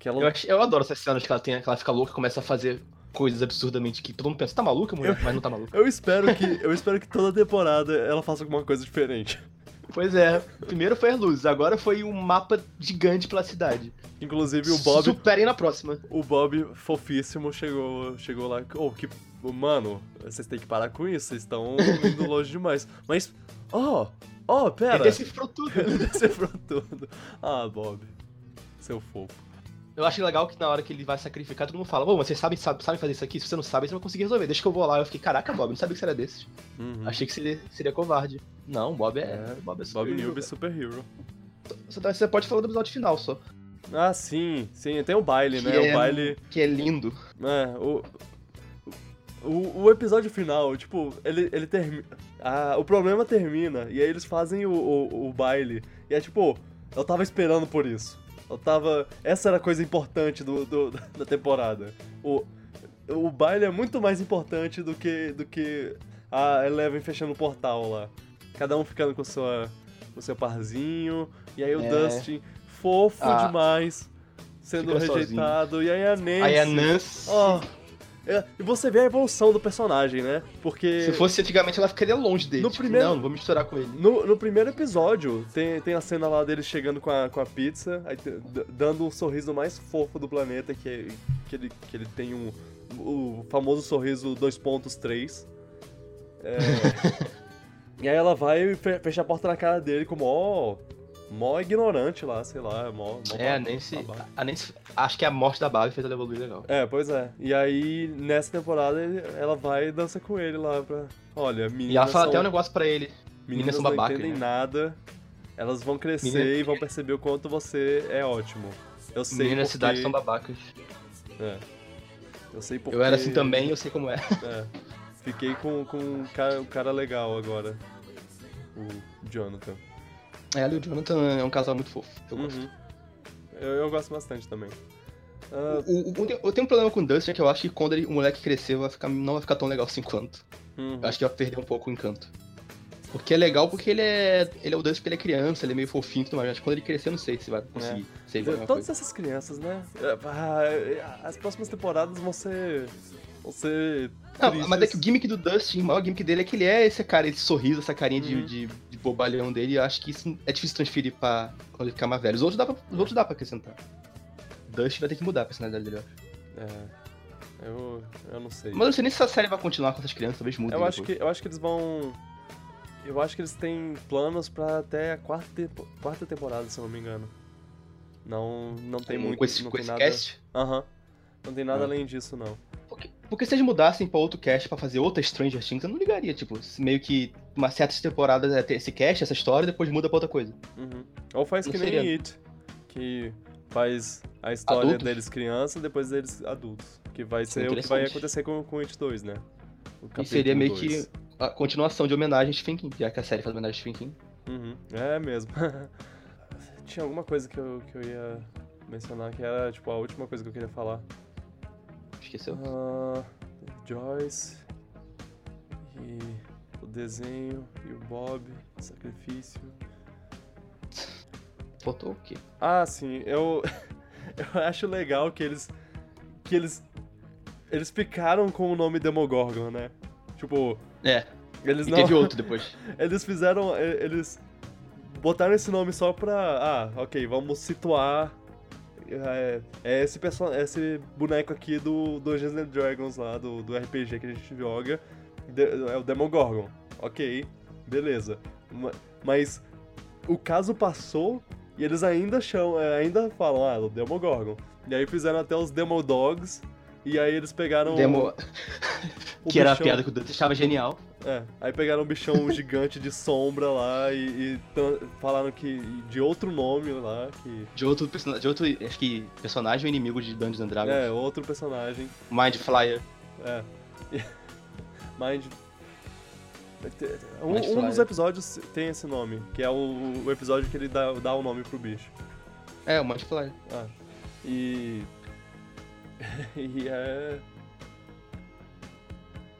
Que ela. Eu, eu adoro essas cenas que ela tem, que ela fica louca e começa a fazer coisas absurdamente que todo mundo pensa, tá maluca, mulher? Mas não tá maluca. Eu espero que. Eu espero que toda temporada ela faça alguma coisa diferente. Pois é, primeiro foi as luzes, agora foi um mapa gigante pela cidade. Inclusive o Bob. Superem na próxima. O Bob fofíssimo chegou, chegou lá. Oh, que. Mano, vocês têm que parar com isso, vocês estão indo longe demais. Mas. Oh! Oh, pera! Ele decifrou tudo. Ele decifrou tudo. Ah, Bob. Seu fofo. Eu acho legal que na hora que ele vai sacrificar, todo mundo fala, ô, vocês sabem, sabem, sabem fazer isso aqui? Se você não sabe, você não vai conseguir resolver. Deixa que eu vou lá. Eu fiquei, caraca, Bob, não sabia que você era desses. Uhum. Achei que seria, seria covarde. Não, Bob é. É, Bob é super Bob hero, Newby velho. Super Hero. Você, tá- você pode falar do episódio final só. Ah, sim, sim, tem o baile, né? Que é- O baile. Que é lindo. É, o. O, o episódio final, tipo, ele, ele termina. Ah, o problema termina, e aí eles fazem o, o, o baile. E é tipo, eu tava esperando por isso. Eu tava. Essa era a coisa importante do, do- da temporada. O, o baile é muito mais importante do que, do que a Eleven fechando o portal lá. Cada um ficando com, sua, com seu parzinho. E aí o É. Dustin, fofo Ah. demais, sendo Fica rejeitado. E aí a Nancy. Aí a Nancy. É, e você vê a evolução do personagem, né? Porque. Se fosse antigamente, ela ficaria longe dele. No tipo, primeiro- Não, não vou misturar com ele. No, no primeiro episódio, tem, tem a cena lá dele chegando com a, com a pizza, aí dando um sorriso mais fofo do planeta, que, é- que, ele, que ele tem um, o famoso sorriso 2.3. É, e aí ela vai e fe- fecha a porta na cara dele com mó, mó ignorante lá, sei lá, mó, mó É, a Nancy. babaca. A Nancy. Acho que a morte da Barbie fez ela evoluir legal. É, pois é. E aí, nessa temporada, ela vai e dança com ele lá pra... Olha, meninas E ela fala são... até um negócio pra ele. Meninas são não babacas, entendem né? nada. Elas vão crescer Menina- e vão perceber o quanto você é ótimo. Eu sei Meninas porque... da cidade são babacas. É. Eu sei porque... Eu era assim também, eu sei como é. É. Fiquei com, com um, cara, um cara legal agora. O Jonathan. Ela e o Jonathan é um casal muito fofo. Eu gosto. Uhum. Eu, eu gosto bastante também. Ah, O- o- o- eu tenho um problema com o Dustin que eu acho que quando ele- o moleque crescer vai ficar, não vai ficar tão legal assim quanto. uhum. Eu acho que vai perder um pouco o encanto. Porque é legal porque ele é. Ele é o Dustin porque ele é criança, ele é meio fofinho e tudo mais. Mas quando ele crescer, eu não sei se vai conseguir ser igual Todas coisa. essas crianças, né? É, ah, As próximas temporadas vão ser... Ser... Não, tristes. mas é que o gimmick do Dustin, o maior gimmick dele é que ele é esse cara, esse sorriso, essa carinha de, Uhum. de, de bobalhão dele. Eu acho que isso é difícil transferir pra quando ele ficar mais velho. Os outros dá pra, os outros dá pra acrescentar. Dustin vai ter que mudar a personalidade dele, eu acho. É, eu, eu não sei. Mas eu não sei nem se essa série vai continuar com essas crianças, talvez mude. Eu acho, que, eu acho que eles vão. Eu acho que eles têm planos pra até a quarta, tempo- quarta temporada, se eu não me engano. Não, não tem Com- muito. com esse, não com tem esse nada. cast. Aham. Não tem nada Ah. além disso, não. Porque, se eles mudassem pra outro cast pra fazer outra Stranger Things, eu não ligaria. Tipo, meio que uma certa temporada é ter esse cast, essa história, e depois muda pra outra coisa. Uhum. Ou faz Não que nem seria- It, que faz a história Adultos? deles crianças e depois deles adultos. Que vai é ser o que vai acontecer com, com It 2, né? E seria meio dois. que a continuação de homenagem a Stephen King, já que a série faz homenagem a Stephen King. Uhum. É mesmo. Tinha alguma coisa que eu, que eu ia mencionar que era, tipo, a última coisa que eu queria falar. Esqueceu? Ah, Joyce e o desenho e o Bob, sacrifício. Faltou o quê? Ah, sim, eu eu acho legal que eles que eles eles ficaram com o nome Demogorgon, né? Tipo, É, eles e não teve outro depois. eles fizeram eles botaram esse nome só pra ah, OK, vamos situar é, é esse perso esse boneco aqui do Dungeons and Dragons lá do, do RPG que a gente joga, de- é o Demogorgon. OK, beleza. Ma- Mas o caso passou e eles ainda chamam, é, ainda falam, ah, o Demogorgon. E aí fizeram até os Demodogs, e aí eles pegaram. Demo... que era a bichão- piada que o Dante achava genial. É, aí pegaram um bichão gigante de sombra lá e, e falaram que. de outro nome lá, que. De outro personagem, de outro, acho que personagem inimigo de Dungeons and Dragons. É, outro personagem. Mind Flyer. É. Mind. Um, Mind um dos episódios tem esse nome, que é o, o episódio que ele dá, dá o nome pro bicho. É, o Mind Flyer. Ah, e. e é.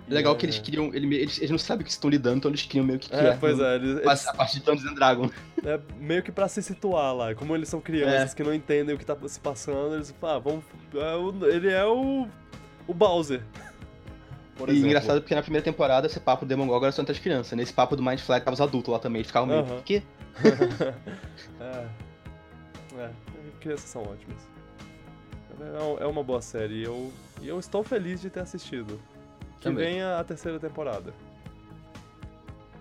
e Legal é- que eles criam. ele- Eles, eles não sabem o que estão lidando, então eles criam meio que É, pois é, eles, eles- A partir de Dungeons and Dragons. é meio que pra se situar lá. Como eles são crianças É. que não entendem o que tá se passando, eles falam, ah, vamos. é o- ele é o. o Bowser. E engraçado porque na primeira temporada esse papo do Demogorgon era só entre as crianças. Nesse papo do Mind Flyer tava os adultos lá também. Eles ficavam meio. Aham. O quê? é. É, crianças são ótimas. É, é uma boa série e eu, eu estou feliz de ter assistido. Que Também. venha a terceira temporada.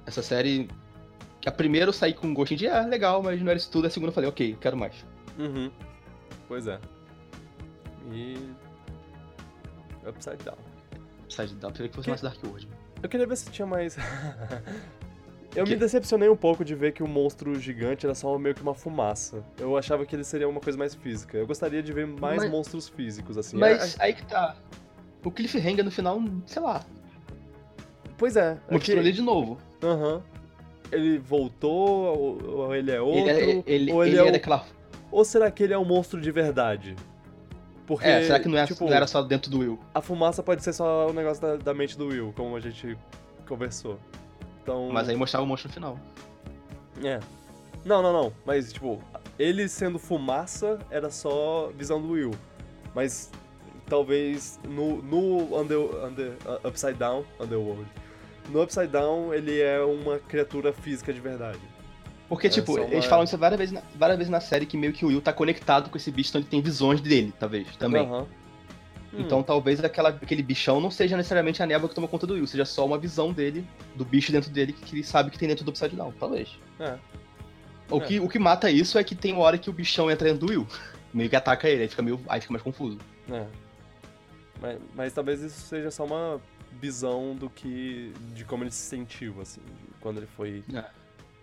Essa série. Que a primeira eu saí com um gostinho de ah, legal, mas não era isso tudo. A segunda eu falei, ok, quero mais. Uhum. Pois é. E. Upside Down. Upside Down, queria que fosse Que- mais Dark World. Eu queria ver se tinha mais. Eu Que- me decepcionei um pouco de ver que o monstro gigante era só meio que uma fumaça. Eu achava que ele seria uma coisa mais física. Eu gostaria de ver mais Mas- monstros físicos, assim. Mas É- aí que tá. O Cliffhanger no final, sei lá, Pois é. é mostrou que- ele de novo. Aham. Ele voltou, ou, ou ele é outro, ele é, ele, ou ele, ele é, é o, daquela. Ou será que ele é um monstro de verdade? Porque, é, será que não, é, tipo, não era só dentro do Will? A fumaça pode ser só o um negócio da, da, mente do Will, como a gente conversou. Então... Mas aí mostrava o monstro no final. É. Não, não, não. Mas, tipo, ele sendo fumaça era só visão do Will. Mas talvez no, no under, under, uh, Upside Down, Underworld, no Upside Down ele é uma criatura física de verdade. Porque, é tipo, uma... eles falam isso várias vezes, na, várias vezes na série que meio que o Will tá conectado com esse bicho, então ele tem visões dele, talvez, também. Uhum. Então hum. talvez aquela, aquele bichão não seja necessariamente a névoa que toma conta do Will, seja só uma visão dele, do bicho dentro dele, que ele sabe que tem dentro do Upside Down, talvez. É. O, é. Que, o que mata isso é que tem uma hora que o bichão entra dentro do Will. Meio que ataca ele, aí fica, meio, aí fica mais confuso. É. Mas, mas talvez isso seja só uma visão do que. de como ele se sentiu, assim, quando ele foi é.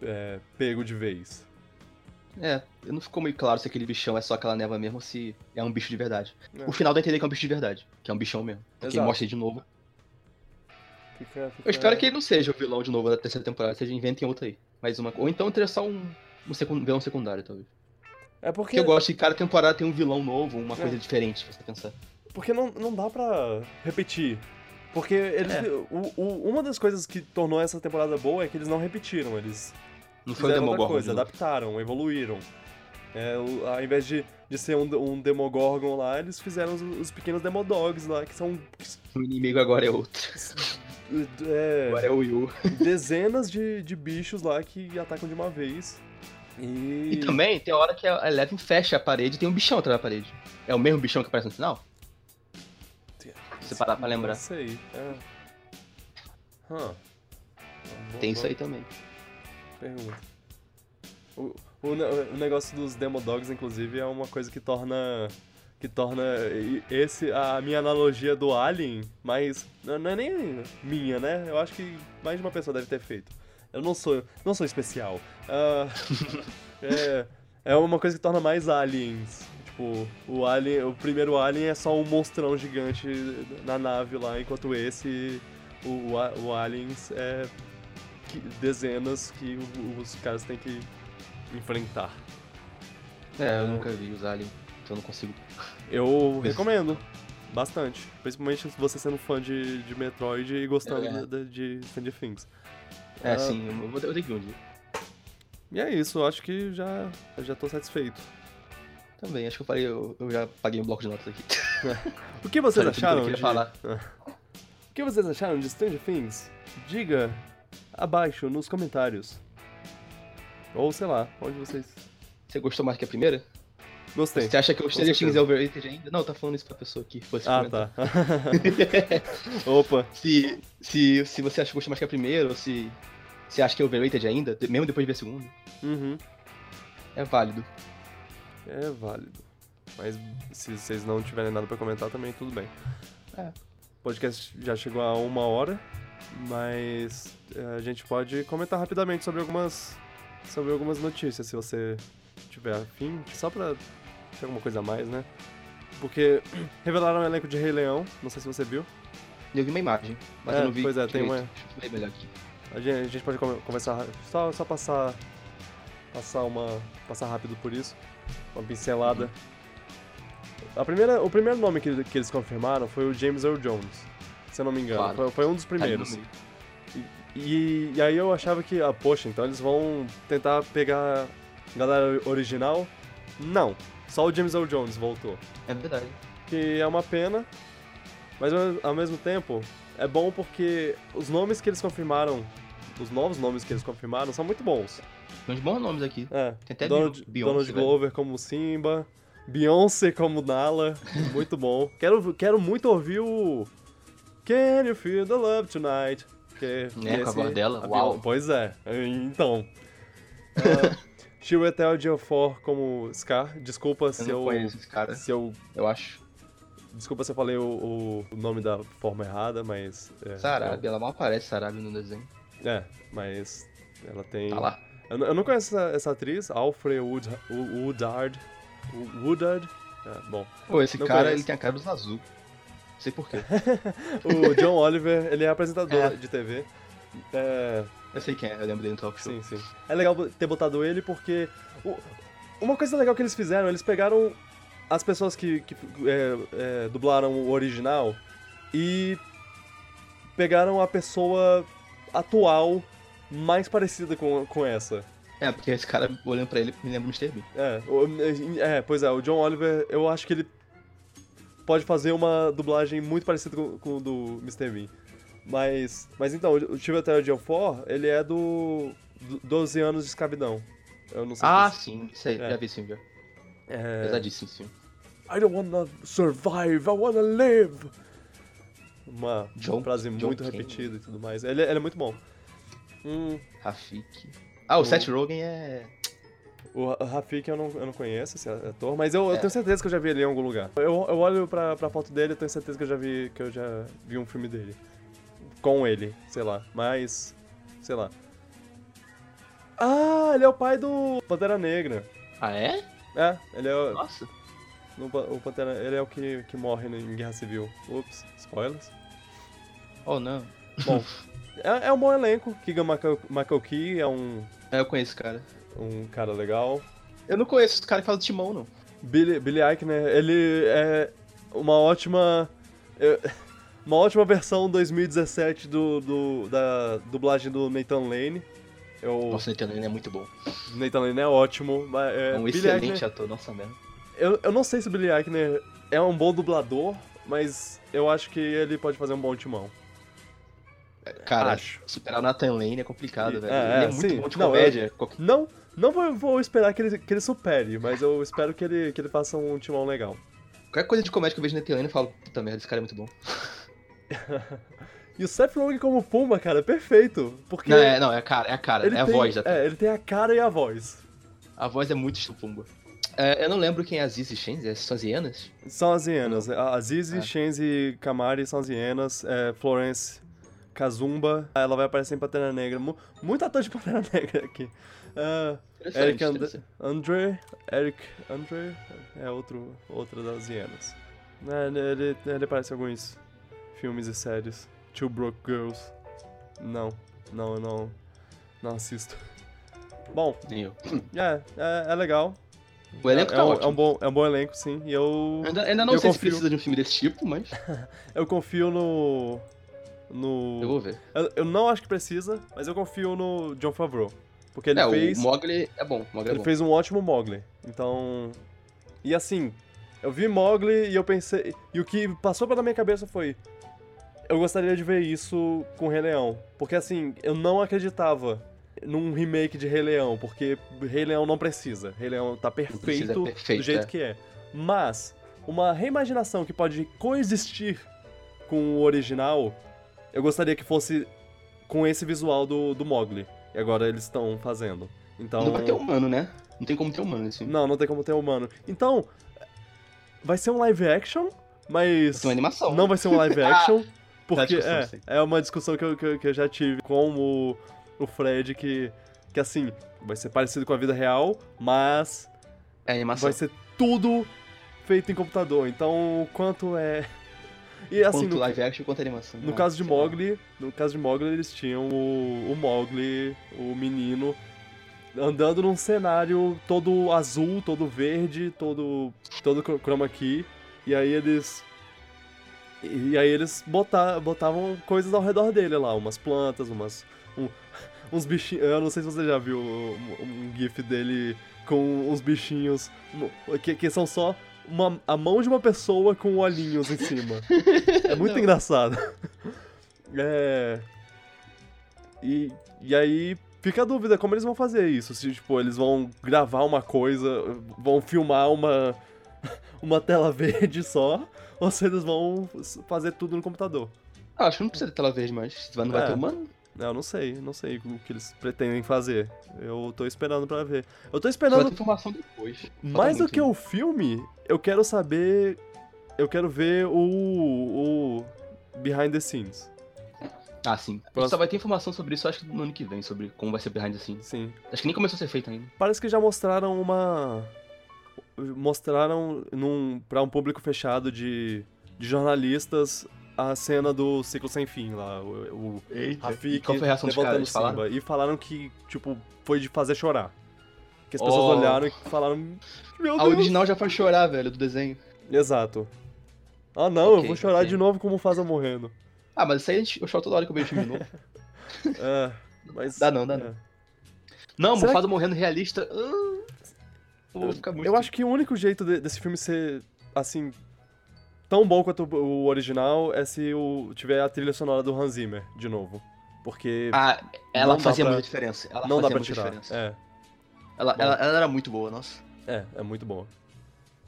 É, pego de vez. É, não ficou meio claro se aquele bichão é só aquela neva mesmo ou se é um bicho de verdade. É. O final dá a entender que é um bicho de verdade, que é um bichão mesmo. Porque mostra de novo. Fica, fica... Eu espero que ele não seja o vilão de novo da terceira temporada, seja inventem outro aí. Mais uma. Ou então teria só um, um secund... vilão secundário, talvez. É porque... porque eu gosto que cada temporada tem um vilão novo, uma é. coisa diferente, se você pensar. Porque não, não dá pra repetir. Porque eles, é. o, o, uma das coisas que tornou essa temporada boa é que eles não repetiram, eles não foi fizeram outra coisa, adaptaram, evoluíram. É, o, ao invés de, de ser um, um Demogorgon lá, eles fizeram os, os pequenos Demodogs lá, que são... O inimigo agora é outro. É, agora é o Yu. Dezenas de, de bichos lá que atacam de uma vez. E... e também tem a hora que a Eleven fecha a parede e tem um bichão atrás da parede. É o mesmo bichão que aparece no final? Se parar pra lembrar. Não sei. É. Huh. Tem isso aí também. Pergunta. O, o, o negócio dos Demo Dogs, inclusive, é uma coisa que torna que torna esse a minha analogia do Alien, mas não é nem minha, né? Eu acho que mais de uma pessoa deve ter feito. Eu não sou, não sou especial. Uh, é, é uma coisa que torna mais aliens. Tipo, o Alien, o primeiro Alien é só um monstrão gigante na nave lá, enquanto esse, o, o Aliens é dezenas que os caras têm que enfrentar. É, eu nunca vi os Aliens, então não consigo. Eu recomendo bastante. Principalmente você sendo fã de, de Metroid e gostando é. de, de Stranger Things. É, uh, sim, eu, vou, tenho que ver um dia. E é isso, eu acho que já, já tô satisfeito. Também, acho que eu falei, eu, eu já paguei um bloco de notas aqui. o que vocês acharam? De... Falar. o que vocês acharam de Stranger Things? Diga abaixo nos comentários. Ou sei lá, onde vocês. Você gostou mais que a primeira? Gostei. Você acha que o Stranger Things é overrated ainda? Não, tá falando isso pra pessoa fosse Ah, tá. Opa. Se, se, se você acha que gostou mais que a primeira, ou se você acha que é overrated ainda, mesmo depois de ver a segunda. Uhum. É válido. É válido. Mas se vocês não tiverem nada pra comentar também, tudo bem. É. O podcast já chegou a uma hora, mas é, a gente pode comentar rapidamente sobre algumas, sobre algumas notícias, se você tiver afim, só pra ter alguma coisa a mais, né? Porque revelaram o um elenco de Rei Leão, não sei se você viu. Eu vi uma imagem, mas é, eu não vi. Pois é, tem uma. Melhor aqui. A gente, a gente pode conversar, só, só passar, passar uma, passar rápido por isso, uma pincelada. Uhum. A primeira, o primeiro nome que, que eles confirmaram foi o James Earl Jones, se eu não me engano. Claro. Foi, foi, um dos primeiros. E, e, aí eu achava que, ah, poxa, então eles vão tentar pegar a galera original. Não, só o James Earl Jones voltou. É verdade. Que é uma pena, mas ao mesmo tempo é bom porque os nomes que eles confirmaram, os novos nomes que eles confirmaram são muito bons. Tem uns bons nomes aqui. É. Tem até Donald, Beyoncé, Donald Glover como Simba, Beyoncé como Nala, muito bom. Quero, quero muito ouvir o Can You Feel the Love Tonight? Que, é, com a voz dela, uau. Pois é, então. Uh, Chiwetel Ejiofor como Scar, desculpa eu se eu... conheço esse cara, se eu... eu acho. Desculpa se eu falei o, o nome da forma errada, mas... É, eu... ela mal aparece Sarabia no desenho. É, mas ela tem... Tá lá. Eu, eu não conheço essa, essa atriz, Alfred Wood, Woodard. Woodard. É, bom. Pô, esse cara, conheço. ele tem a cara dos azul. Sei porquê. o John Oliver, ele é apresentador é. de TV. É... Eu sei quem é, eu lembro dele no talk show. Sim, sim. É legal ter botado ele porque o, uma coisa legal que eles fizeram, eles pegaram as pessoas que, que é, é, dublaram o original e pegaram a pessoa atual mais parecida com, com essa. É, porque esse cara, olhando pra ele, me lembra o Mr. Bean. É, o- é, pois é, o John Oliver, eu acho que ele pode fazer uma dublagem muito parecida com, com o do Mr. Bean. Mas, mas então, o Chiwetel Ejiofor, ele é do, do 12 anos de escravidão. Eu não sei Ah, se... sim, aí, É. já vi filme já. É... Pesadíssimo filme. I don't wanna survive, I wanna live. Uma John- frase John muito Candy. repetida e tudo mais. Ele, ele é muito bom. Hum, Rafik. Ah, o O- Seth Rogen é. O Ra- Rafik eu não, eu não conheço, esse ator, mas eu, eu É. tenho certeza que eu já vi ele em algum lugar. Eu, eu olho pra, pra foto dele e tenho certeza que eu já vi que eu já vi um filme dele. Com ele, sei lá. Mas. sei lá. Ah, ele é o pai do Pantera Negra. Ah, é? É, ele é o, Nossa. no o Pantera, ele é o que, que morre em Guerra Civil. Ups, spoilers. Oh, não. Bom, é, é um bom elenco. Keegan Michael, Michael Key é um, É, eu conheço esse cara. Um cara legal. Eu não conheço esse cara que faz o timão, não. Billy, Billy Eichner, ele é uma ótima. Uma ótima versão 2017 do, do, da dublagem do Nathan Lane. Eu, Nossa, o Nathan Lane é muito bom. Nathan Lane é ótimo. mas, é, É um Billy excelente Eichner- ator, nossa merda. eu, eu não sei se o Billy Eichner é um bom dublador, mas eu acho que ele pode fazer um bom timão. Cara, Acho. superar o Nathan Lane é complicado, E- velho. é, ele é é, muito sim. bom de Não, comédia. Qualquer- Não, não vou, vou esperar que ele, que ele supere, mas eu espero que ele, que ele faça um timão legal. Qualquer coisa de comédia que eu vejo Nathan Lane, eu falo, puta merda, esse cara é muito bom. E o Seth Rogen como Pumba, cara, é perfeito. Porque Não, é, não, é a cara, é a cara, ele é a tem, voz da É, ele tem a cara e a voz. A voz é muito estupumba. É, eu não lembro quem é Aziz e Shenzi, é são as hienas? São as hienas. A Azizi, É. Shenzi, Kamari são as hienas. É, Florence Kazumba, ela vai aparecer em Pantera Negra. Mu- muito ator de Pantera Negra aqui. Interessante, Eric And. Andre, Eric Andre é outro, outra das hienas. É, ele, ele aparece em alguns filmes e séries. Two Broke Girls. Não, não, eu não, não assisto. Bom, é, é, é legal. O elenco é, tá um, ótimo. é um bom, é um bom elenco, sim. E eu, Ainda, ainda não Eu sei se confio. precisa de um filme desse tipo, mas eu confio no. No. eu vou ver. Eu, eu não acho que precisa, mas eu confio no John Favreau. Porque ele é, fez. o Mogli é bom, Mogli é Ele bom. fez um ótimo Mogli. Então. E assim, eu vi Mogli e eu pensei. E o que passou pela minha cabeça foi. Eu gostaria de ver isso com Rei Leão. Porque assim, eu não acreditava num remake de Rei Leão. Porque Rei Leão não precisa. Rei Leão tá precisa, perfeito, é perfeito, do jeito é. que é. Mas, uma reimaginação que pode coexistir com o original, eu gostaria que fosse com esse visual do, do Mogli. E agora eles estão fazendo. Então. Não vai ter humano, né? Não tem como ter humano assim. Não, não tem como ter humano. Então, vai ser um live action, mas Vai ter uma animação. não vai ser um live action, porque discussão, é, é uma discussão que eu, que eu, que eu já tive com o, o Fred, que, que assim, vai ser parecido com a vida real, mas É animação. vai ser tudo feito em computador. Então, quanto é... E assim, Quanto no, live action quanto animação. no Ah, caso de. Mogli, no caso de Mogli, eles tinham o, o Mogli, o menino, andando num cenário todo azul, todo verde, todo todo chr- chroma key, e aí eles e aí eles botar, botavam coisas ao redor dele lá, umas plantas, umas um- uns bichinhos, eu não sei se você já viu um, um gif dele com uns bichinhos que, que são só uma, a mão de uma pessoa com olhinhos em cima. É muito Não. engraçado. É. E, e aí fica a dúvida como eles vão fazer isso. Se, tipo, eles vão gravar uma coisa, vão filmar uma, uma tela verde só, ou se eles vão fazer tudo no computador. Ah, acho que não precisa ter tela verde mais. Não vai É. ter humano. Eu não sei, não sei o que eles pretendem fazer. Eu tô esperando pra ver. Eu tô Só vai ter esperando informação depois. Falta mais do que o filme, eu quero saber. Eu quero ver o. o behind the scenes. Ah, sim. A gente Próximo. só vai ter informação sobre isso, acho que no ano que vem, sobre como vai ser behind the scenes. Sim. Acho que nem começou a ser feito ainda. Parece que já mostraram uma. Mostraram num, pra um público fechado de, de jornalistas a cena do ciclo sem fim lá. O, o Eita. Rafik Qual foi a reação dos levantando caras? Eles falaram? Simba. E falaram que, tipo, foi de fazer chorar. Que as pessoas Oh. olharam e falaram. Meu A Deus! original já faz chorar, velho, do desenho. Exato. Ah não, eu Ok, vou chorar ok. de novo como o Faza morrendo. Ah, mas isso aí a eu choro toda hora que eu vejo o filme de novo. É, mas. Dá não, dá é. não. Não, Será Mufasa morrendo realista. ah, eu. Eu acho que o único jeito de- desse filme ser, assim, tão bom quanto o original é se o, tiver a trilha sonora do Hans Zimmer, de novo. Porque Ah, ela fazia pra- muita diferença. Ela não dá pra muita tirar. diferença. É, Ela, ela, ela era muito boa, nossa. é, é muito boa.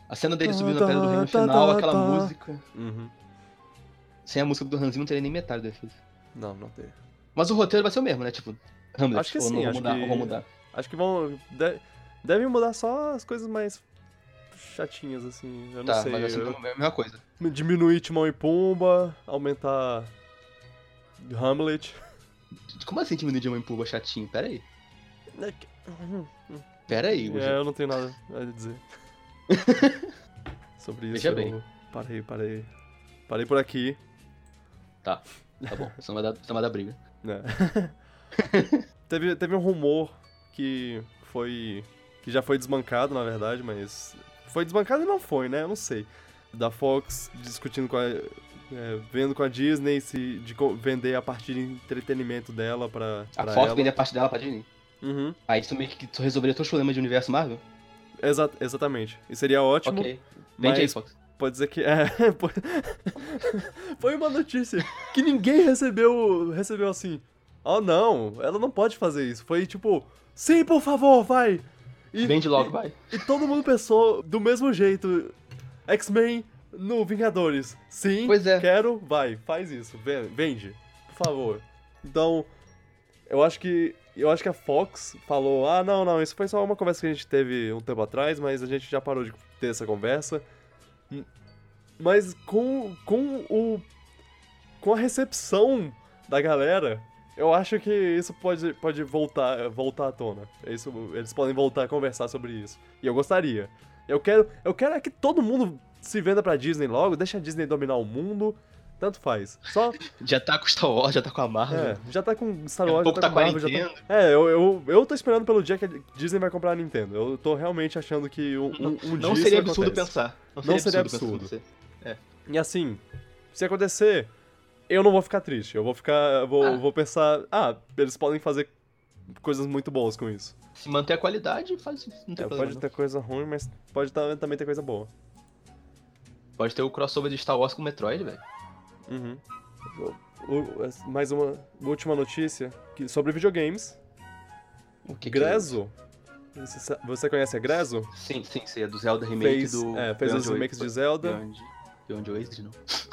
A cena dele Tá, subindo na pedra do reino tá, final, tá, aquela tá. música. Uhum. Sem a música do Hans Zimmer não teria nem metade do efeito. Não, não tem. Mas o roteiro vai ser o mesmo, né? Tipo, Hamlet. Acho que sim, não vão acho mudar, que- ou vão mudar. Acho que vão. de- devem mudar só as coisas mais chatinhas, assim. Eu não Tá, sei. mas ser eu- a mesma coisa. Diminuir Timão e Pumba, aumentar. Hamlet. Como assim diminuir de mãe pulva chatinho? Pera aí. É, Pera aí, É, eu não tenho nada a dizer. Sobre isso. Veja eu bem. Parei, parei. Parei por aqui. Tá, tá bom. Você não vai dar, não vai dar briga. né? teve, teve um rumor que foi. que já foi desbancado, na verdade, mas. Foi desbancado e não foi, né? Eu não sei. Da Fox discutindo com a. é, vendo com a Disney se de vender a parte de entretenimento dela pra, A pra Fox ela. vende a parte dela pra Disney. Uhum. Aí isso meio que tu resolveria todos os problemas de universo Marvel? Exa- exatamente. E seria ótimo. ok. Vende aí, mas- Fox. Pode dizer que. É, foi uma notícia que ninguém recebeu. Recebeu assim. Oh não, ela não pode fazer isso. Foi tipo, sim, por favor, vai! E, Vende logo, e, vai. e todo mundo pensou do mesmo jeito. X-Men no Vingadores. Sim, Pois é. quero, vai, faz isso, ven- vende, por favor. Então, eu acho que. Eu acho que a Fox falou, ah, não, não, isso foi só uma conversa que a gente teve um tempo atrás, mas a gente já parou de ter essa conversa. Hum, Mas com, com o. Com a recepção da galera, eu acho que isso pode, pode voltar, voltar à tona. Isso, eles podem voltar a conversar sobre isso. E eu gostaria. Eu quero, eu quero é que todo mundo se venda pra Disney logo, deixa a Disney dominar o mundo. Tanto faz. Só. Já tá com Star Wars, já tá com a Marvel. É, já tá com Star Wars, já tá tá com a Marvel, já tá... É, eu, eu, eu tô esperando pelo dia que a Disney vai comprar a Nintendo. Eu tô realmente achando que um, um, um dia Não isso seria absurdo pensar. Não seria pensar absurdo. nisso. E assim, se acontecer, eu não vou ficar triste. Eu vou ficar. Vou, Ah. vou pensar, ah, eles podem fazer coisas muito boas com isso. Se manter a qualidade, faz não tem É, problema. pode não. ter coisa ruim, mas pode também ter coisa boa. Pode ter o crossover de Star Wars com Metroid, velho. Uhum. O- mais uma última notícia que, sobre videogames. O que que é Grezo. Você, você conhece a Grezo? isso? Sim, sim, sim. É do Zelda Remake Fez, do. é, fez os remakes de. Zelda Beyond, Beyond Oasis, não.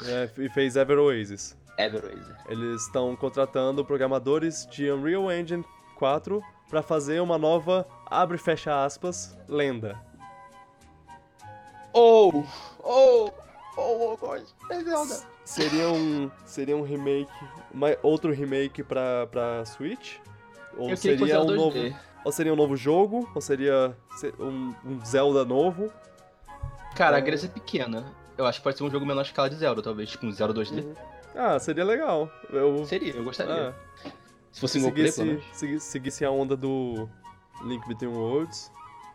é, e fez Ever Oasis. Ever Oasis. Eles estão contratando programadores de Unreal Engine 4 para fazer uma nova, abre e fecha aspas, lenda. Oh! Oh! Oh, oh, God. É Zelda. Seria um, seria um remake, uma- outro remake pra, pra Switch? Ou Eu seria um novo, 2D. ou seria um novo jogo? Ou seria se- um, um Zelda novo? Cara, a É. Grécia é pequena. Eu acho que pode ser um jogo menor escala de Zelda, talvez. Tipo um Zelda 2D. Uhum. Ah, seria legal. Eu, Seria, eu gostaria. ah, Se fosse se single seguisse, menos. segui- seguisse a onda do Link Between Worlds,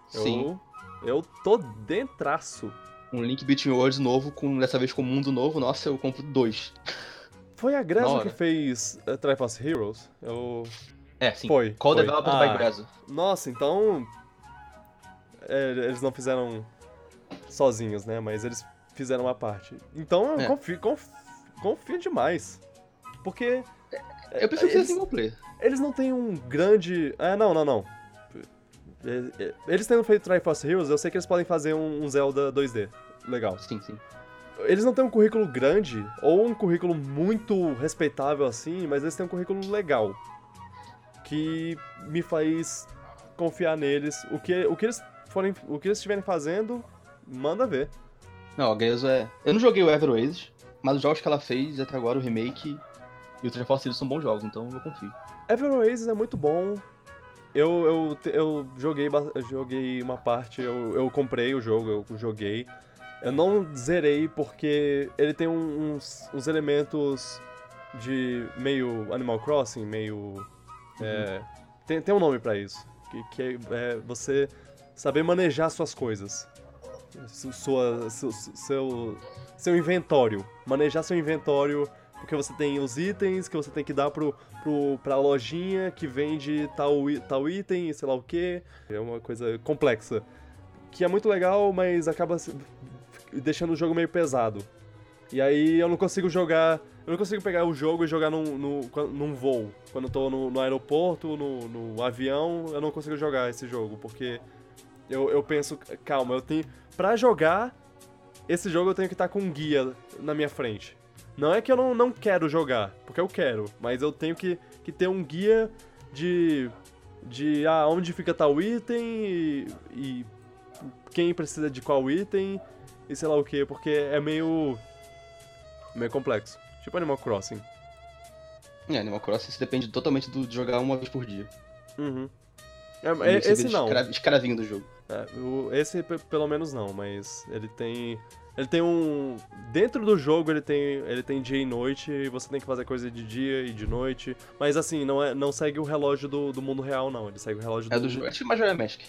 Sim. eu, eu tô dentraço. Um Link Between Worlds novo, com, dessa vez com mundo novo, nossa, eu compro dois. Foi a hora. que fez uh, Triforce Heroes? Eu... É, sim. Foi. Call foi. Developer ah, by Grezzo. Nossa, então. é, eles não fizeram sozinhos, né? Mas eles fizeram uma parte. Então eu É. confio, conf- confio demais. Porque Eu prefiro que eles- seja single player. eles não têm um grande. Ah, não, não, não. É, é, Eles tendo feito Triforce Heroes, eu sei que eles podem fazer um um Zelda 2D. Legal. Sim, sim. Eles não têm um currículo grande, ou um currículo muito respeitável assim, mas eles têm um currículo legal. Que me faz confiar neles. O que, o que eles forem. O que eles estiverem fazendo, manda ver. Não, a Grezzo é. Eu não joguei o Ever Oasis, mas os jogos que ela fez até agora, o remake e o Triforce Heroes são bons jogos, então eu confio. Ever Oasis é muito bom. Eu, eu, eu joguei, joguei uma parte, eu, eu comprei o jogo, eu joguei. Eu não zerei porque ele tem uns, uns elementos de meio Animal Crossing, meio. é, tem, tem um nome pra isso. que, que é, é você saber manejar suas coisas. Sua, seu, seu, seu inventório. Manejar seu inventório, porque você tem os itens que você tem que dar pro, pro, pra lojinha que vende tal, tal item, sei lá o que. É uma coisa complexa. Que é muito legal, mas acaba deixando o jogo meio pesado. E aí eu não consigo jogar. Eu não consigo pegar o jogo e jogar num, num, num voo. Quando eu tô no, no aeroporto, no, no, avião, eu não consigo jogar esse jogo, porque eu, eu penso, calma, eu tenho. Pra jogar esse jogo eu tenho que estar com um guia na minha frente. Não é que eu não, não quero jogar, porque eu quero, mas eu tenho que, que ter um guia de. de ah, onde fica tal item e, e quem precisa de qual item e sei lá o que, porque é meio. meio complexo. Tipo Animal Crossing. É, Animal Crossing depende totalmente do, de jogar uma vez por dia. Uhum. É, esse não. escravinho do jogo. É, o, esse pelo menos não, mas ele tem. Ele tem um. Dentro do jogo ele tem, ele tem dia e noite, e você tem que fazer coisa de dia e de noite. Mas assim, não, é, não segue o relógio do, do mundo real, não. Ele segue o relógio é do. do jogo. É tipo Majora Mask.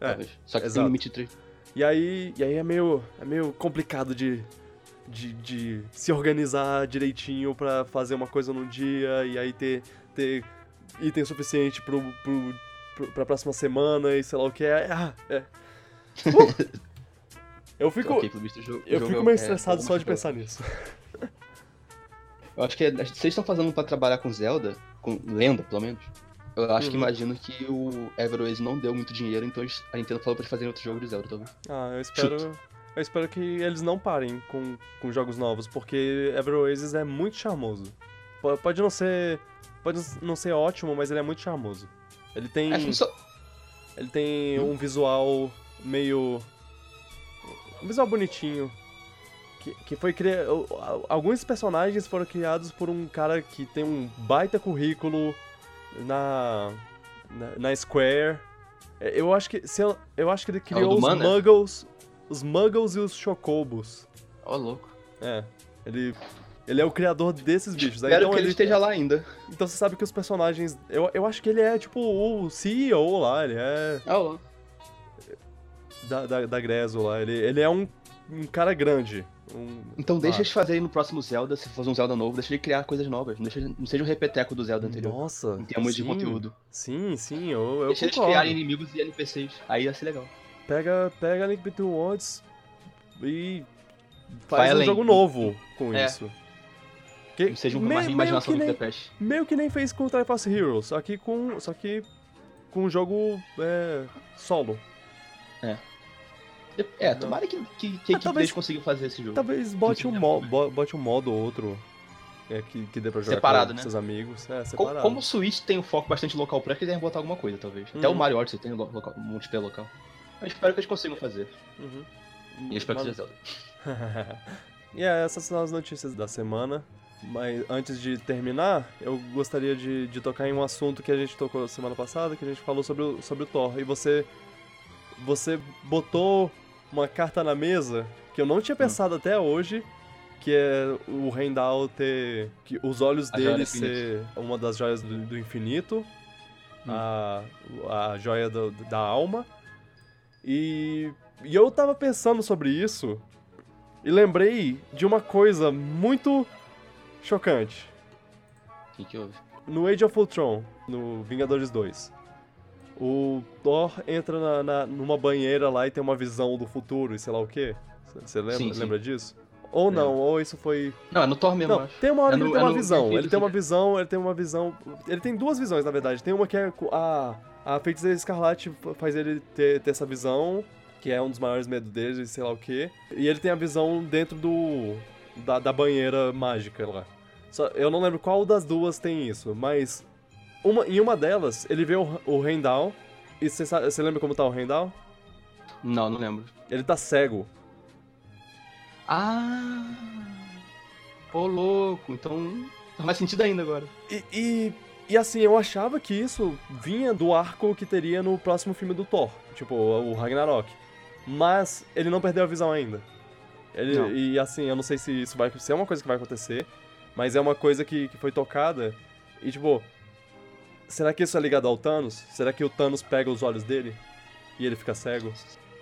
É. Talvez. Só que exato. tem limite 3. E aí, e aí é meio. É meio complicado de, de, de se organizar direitinho para fazer uma coisa num dia e aí ter, ter item suficiente pro, pro, pra próxima semana e sei lá o que é. Ah, é. Uh! Eu fico. Okay, jogo, eu fico meio é, estressado é, só de pensar nisso. Eu acho que é, vocês estão fazendo para trabalhar com Zelda, com lenda, pelo menos. Eu acho uhum. que imagino que o Everways não deu muito dinheiro, então a Nintendo falou pra eles fazerem outro jogo de Zelda, talvez. Ah, eu espero. Chuto. Eu espero que eles não parem com, com jogos novos, porque Everways é muito charmoso. Pode não ser. Pode não ser ótimo, mas ele é muito charmoso. Ele tem. É, só... Ele tem hum. um visual meio um visual bonitinho. Que, que foi criado. Alguns personagens foram criados por um cara que tem um baita currículo na. na, na Square. É, eu acho que. Se eu, eu acho que ele criou os Man, Muggles. Né? Os Muggles e os Chocobos. Ó, oh, louco. É. Ele. Ele é o criador desses bichos. Espero então, que ele, ele esteja lá ainda. Então você sabe que os personagens. Eu, eu acho que ele é tipo o CEO lá, ele é. Oh da, da, da Grezo lá. Ele, ele é um, um cara grande. Um... Então deixa ah. eles fazerem no próximo Zelda, se for um Zelda novo, deixa ele criar coisas novas. Não, deixa, não seja um repeteco do Zelda anterior. Nossa. Em termos sim, de conteúdo. Sim, sim, eu, eu Deixa concordo. eles criarem inimigos e NPCs. Aí ia ser legal. Pega, pega Link Between Worlds e faz Vai um além. jogo novo com é. isso. Que, seja uma me, imaginação do Depeche. Meio que nem fez com o Triforce Heroes, só que com, só que com um jogo é, solo. É. É, tomara que, que, que a equipe deles consiga fazer esse jogo. Talvez bote um, mo bote um modo ou outro é, que, que dê pra jogar separado, com né? seus amigos. É, separado. Como, o Switch tem um foco bastante local pra eles devem botar alguma coisa, talvez. Até o uhum. Mario Odyssey tem local, um multiplayer local. Eu espero que eles consigam fazer. Uhum. E eu espero que seja Zelda. e é, essas são as notícias da semana. Mas antes de terminar, eu gostaria de, de tocar em um assunto que a gente tocou semana passada, que a gente falou sobre o, sobre o Thor. E você, você botou uma carta na mesa que eu não tinha hum. pensado hum. até hoje, que é o Rendal ter. que os olhos a dele ser uma das joias do, do infinito, hum. a, a joia do, da alma. E, e eu tava pensando sobre isso e lembrei de uma coisa muito chocante. O que, que houve? No Age of Ultron, no Vingadores 2 o Thor entra na, na, numa banheira lá e tem uma visão do futuro e sei lá o quê. Você lembra, sim, sim. lembra disso? Ou não, ou isso foi. Não, é no Thor mesmo, não. Tem uma hora é que ele tem é uma visão. Ele tem uma visão, ele tem uma visão. Ele tem duas visões, na verdade. Tem uma que é a. A Feiticeira Escarlate faz ele ter, ter essa visão, que é um dos maiores medos dele, sei lá o quê. E ele tem a visão dentro do. Da, da banheira mágica lá. Só, eu não lembro qual das duas tem isso, mas uma, em uma delas, ele vê o, o Rendal. E você lembra como tá o Rendal? Não, não lembro. Ele tá cego. Ah! Ô, louco. Então faz mais sentido ainda agora. E, e, e, assim, eu achava que isso vinha do arco que teria no próximo filme do Thor. Tipo, o Ragnarok. Mas ele não perdeu a visão ainda. Ele, e assim, eu não sei se isso vai ser uma coisa que vai acontecer. Mas é uma coisa que, que foi tocada. E tipo, Será que isso é ligado ao Thanos? Será que o Thanos pega os olhos dele? E ele fica cego?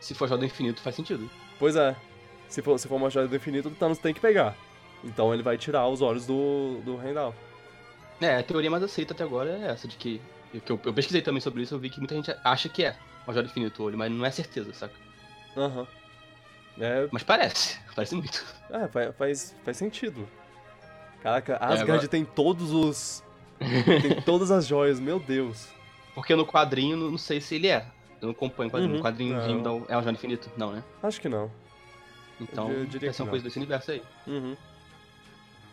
Se for joia do infinito, faz sentido. Pois é. Se for, se for uma joia do infinito, o Thanos tem que pegar. Então ele vai tirar os olhos do, do Heimdall. É, a teoria mais aceita até agora é essa, de que. que eu, eu pesquisei também sobre isso, eu vi que muita gente acha que é uma joia do infinito o olho, mas não é certeza, saca? Aham. É, Mas parece, parece muito. é faz, faz, faz sentido. Caraca, Asgard agora- tem todos os. tem todas as joias, meu Deus. Porque no quadrinho, não sei se ele é. Eu não acompanho o quadrinho. Uhum. O quadrinho Não. é uma joia infinito? Não, né? Acho que não. Então, Eu diria que não. coisa desse universo aí. Uhum.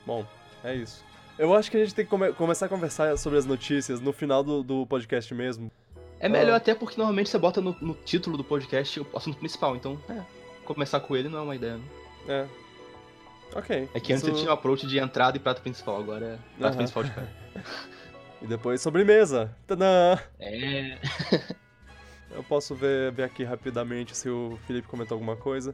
Bom, é isso. Eu acho que a gente tem que come- começar a conversar sobre as notícias no final do, do podcast mesmo. É melhor Ah. até porque normalmente você bota no, no título do podcast o assunto principal, então, é. Começar com ele não é uma ideia, né? É. Ok. É que antes isso- ele tinha o approach de entrada e prato principal, agora é prato Aham. principal de cara. E depois sobremesa. Tadã! É. Eu posso ver, ver aqui rapidamente se o Felipe comentou alguma coisa.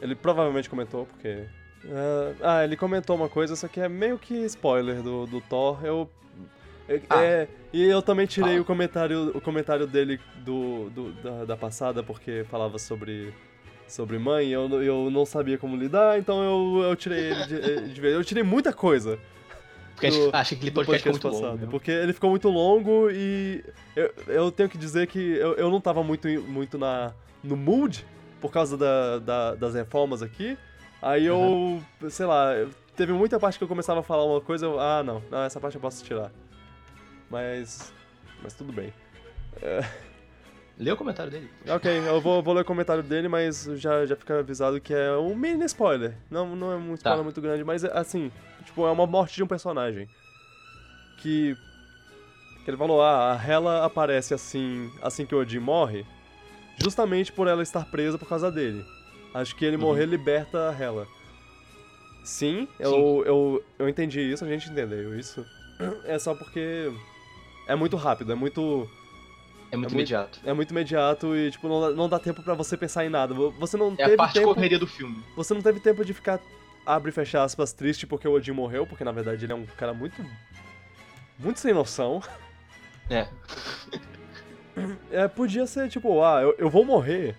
Ele provavelmente comentou, porque. Ah, ah, ele comentou uma coisa, só que é meio que spoiler do, do Thor. Eu. é- Ah. é, e eu também tirei Fala. o comentário, o comentário dele do, do- da, da passada, porque falava sobre, sobre mãe, eu, não- eu não sabia como lidar, então eu, eu tirei ele de, de vez. Eu tirei muita coisa Porque Do- acho que do podcast ficou muito longo. né? Porque ele ficou muito longo e eu, eu tenho que dizer que eu, eu não tava muito, muito na, no mood por causa da, da- das reformas aqui. Aí eu, sei lá, teve muita parte que eu começava a falar uma coisa, eu, ah não, não, essa parte eu posso tirar. Mas, mas tudo bem. Lê o comentário dele. Ok, eu vou, vou ler o comentário dele, mas já, já fica avisado que é um mini spoiler. Não, não é um spoiler Tá. muito grande, mas é, assim, tipo, é uma morte de um personagem. Que. Que ele falou, ah, a Hela aparece assim, assim que o Odin morre, justamente por ela estar presa por causa dele. Acho que ele Uhum. morrer liberta a Hela. Sim, eu, eu, eu entendi isso, a gente entendeu isso. É só porque é muito rápido, é muito É muito muito- imediato. é muito imediato e, tipo, não dá, não dá tempo pra você pensar em nada. Vo- Você não É a teve parte tempo. correria do filme. Você não teve tempo de ficar, abre e fecha aspas, triste porque o Odin morreu, porque na verdade ele é um cara muito. muito sem noção. É. É, podia ser tipo, ah, eu, eu vou morrer.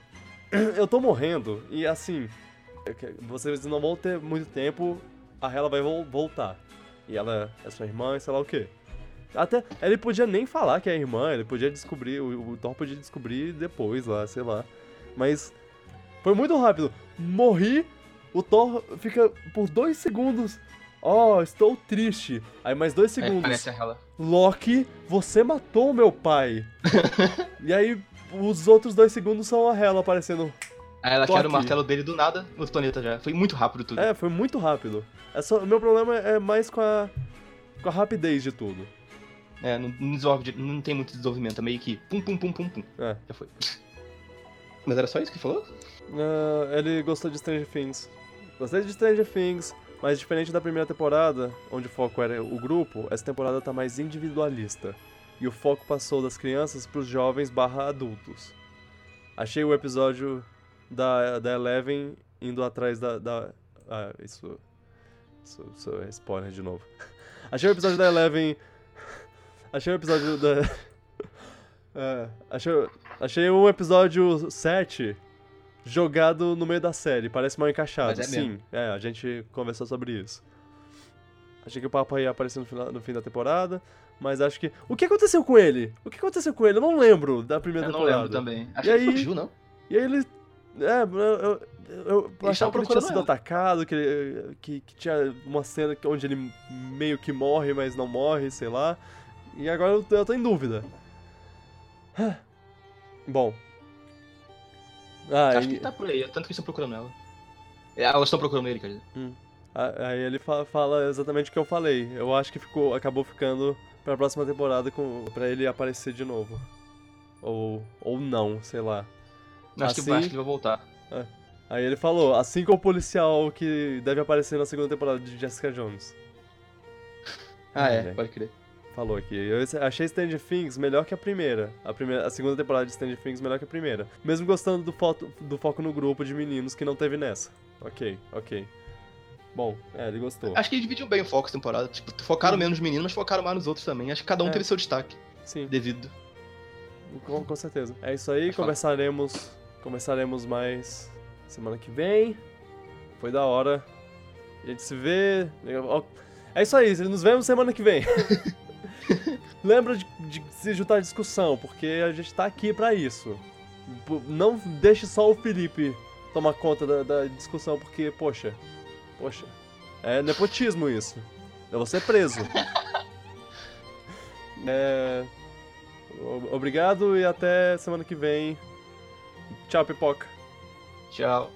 Eu tô morrendo. E assim, é vocês não vão ter muito tempo, a Hela vai vol- voltar. E ela é sua irmã e sei lá o quê. Até, ele podia nem falar que é irmã, ele podia descobrir, o, o Thor podia descobrir depois lá, sei lá. Mas foi muito rápido. Morri, o Thor fica por dois segundos. Oh, estou triste. Aí mais dois É, segundos. Hela. Loki, você matou meu pai. e aí, os outros dois segundos são a Hela aparecendo. Aí ela tira o martelo dele do nada no planeta já. Foi muito rápido tudo. É, foi muito rápido. É só, o meu problema é mais com a, com a rapidez de tudo. É, não, não desenvolve de- não tem muito desenvolvimento, é meio que pum pum pum pum pum. É. Já foi. Mas era só isso que falou? Ah, ele gostou de Stranger Things. Gostei de Stranger Things, mas diferente da primeira temporada, onde o foco era o grupo, essa temporada tá mais individualista. E o foco passou das crianças pros jovens barra adultos. Achei o episódio da, da Eleven indo atrás da. da ah, isso, isso. Isso é spoiler de novo. Achei o episódio da Eleven. Achei o episódio da. É, achei, achei um episódio 7 jogado no meio da série. Parece mal encaixado. Mas é Sim, mesmo. é, a gente conversou sobre isso. Achei que o papo ia aparecer no, final, no fim da temporada, mas acho que. O que aconteceu com ele? O que aconteceu com ele? Eu não lembro da primeira Eu não temporada. lembro também. Acho E que aí- fugiu, não? E aí ele. É, eu, eu, eu achava que ele tinha sido ela. atacado, que, ele- que, que tinha uma cena que- onde ele meio que morre, mas não morre, sei lá. E agora eu, tô- eu tô em dúvida. Bom. Ah, Acho que e- tá por aí, é tanto que eles estão procurando ela. É, Elas estão procurando ele, quer dizer. a- aí ele fa- fala exatamente o que eu falei. Eu acho que ficou, acabou ficando pra próxima temporada com, pra ele aparecer de novo. Ou, ou não, sei lá. Acho, que, Assim- vai- acho que ele vai voltar. Aí ele falou, assim como o policial que deve aparecer na segunda temporada de Jessica Jones. Ah, é, É. pode crer. Falou aqui. Eu achei Stranger Things melhor que a primeira. A, primeira, a segunda temporada de Stranger Things melhor que a primeira. Mesmo gostando do, foto, do foco no grupo de meninos que não teve nessa. Ok, ok. Bom, é, ele gostou. Acho que eles dividiram bem o foco essa temporada. Tipo, focaram menos nos meninos, mas focaram mais nos outros também. Acho que cada um É. teve seu destaque Sim, devido. com, com certeza. É isso aí, conversaremos. Conversaremos mais semana que vem. Foi da hora. A gente se vê. É isso aí, nos vemos semana que vem. Lembra de, de se juntar à discussão, porque a gente tá aqui pra isso. Não deixe só o Felipe tomar conta da, da discussão, porque, poxa, poxa, é nepotismo isso. Eu vou ser preso. É, Obrigado e até semana que vem. Tchau, pipoca. Tchau.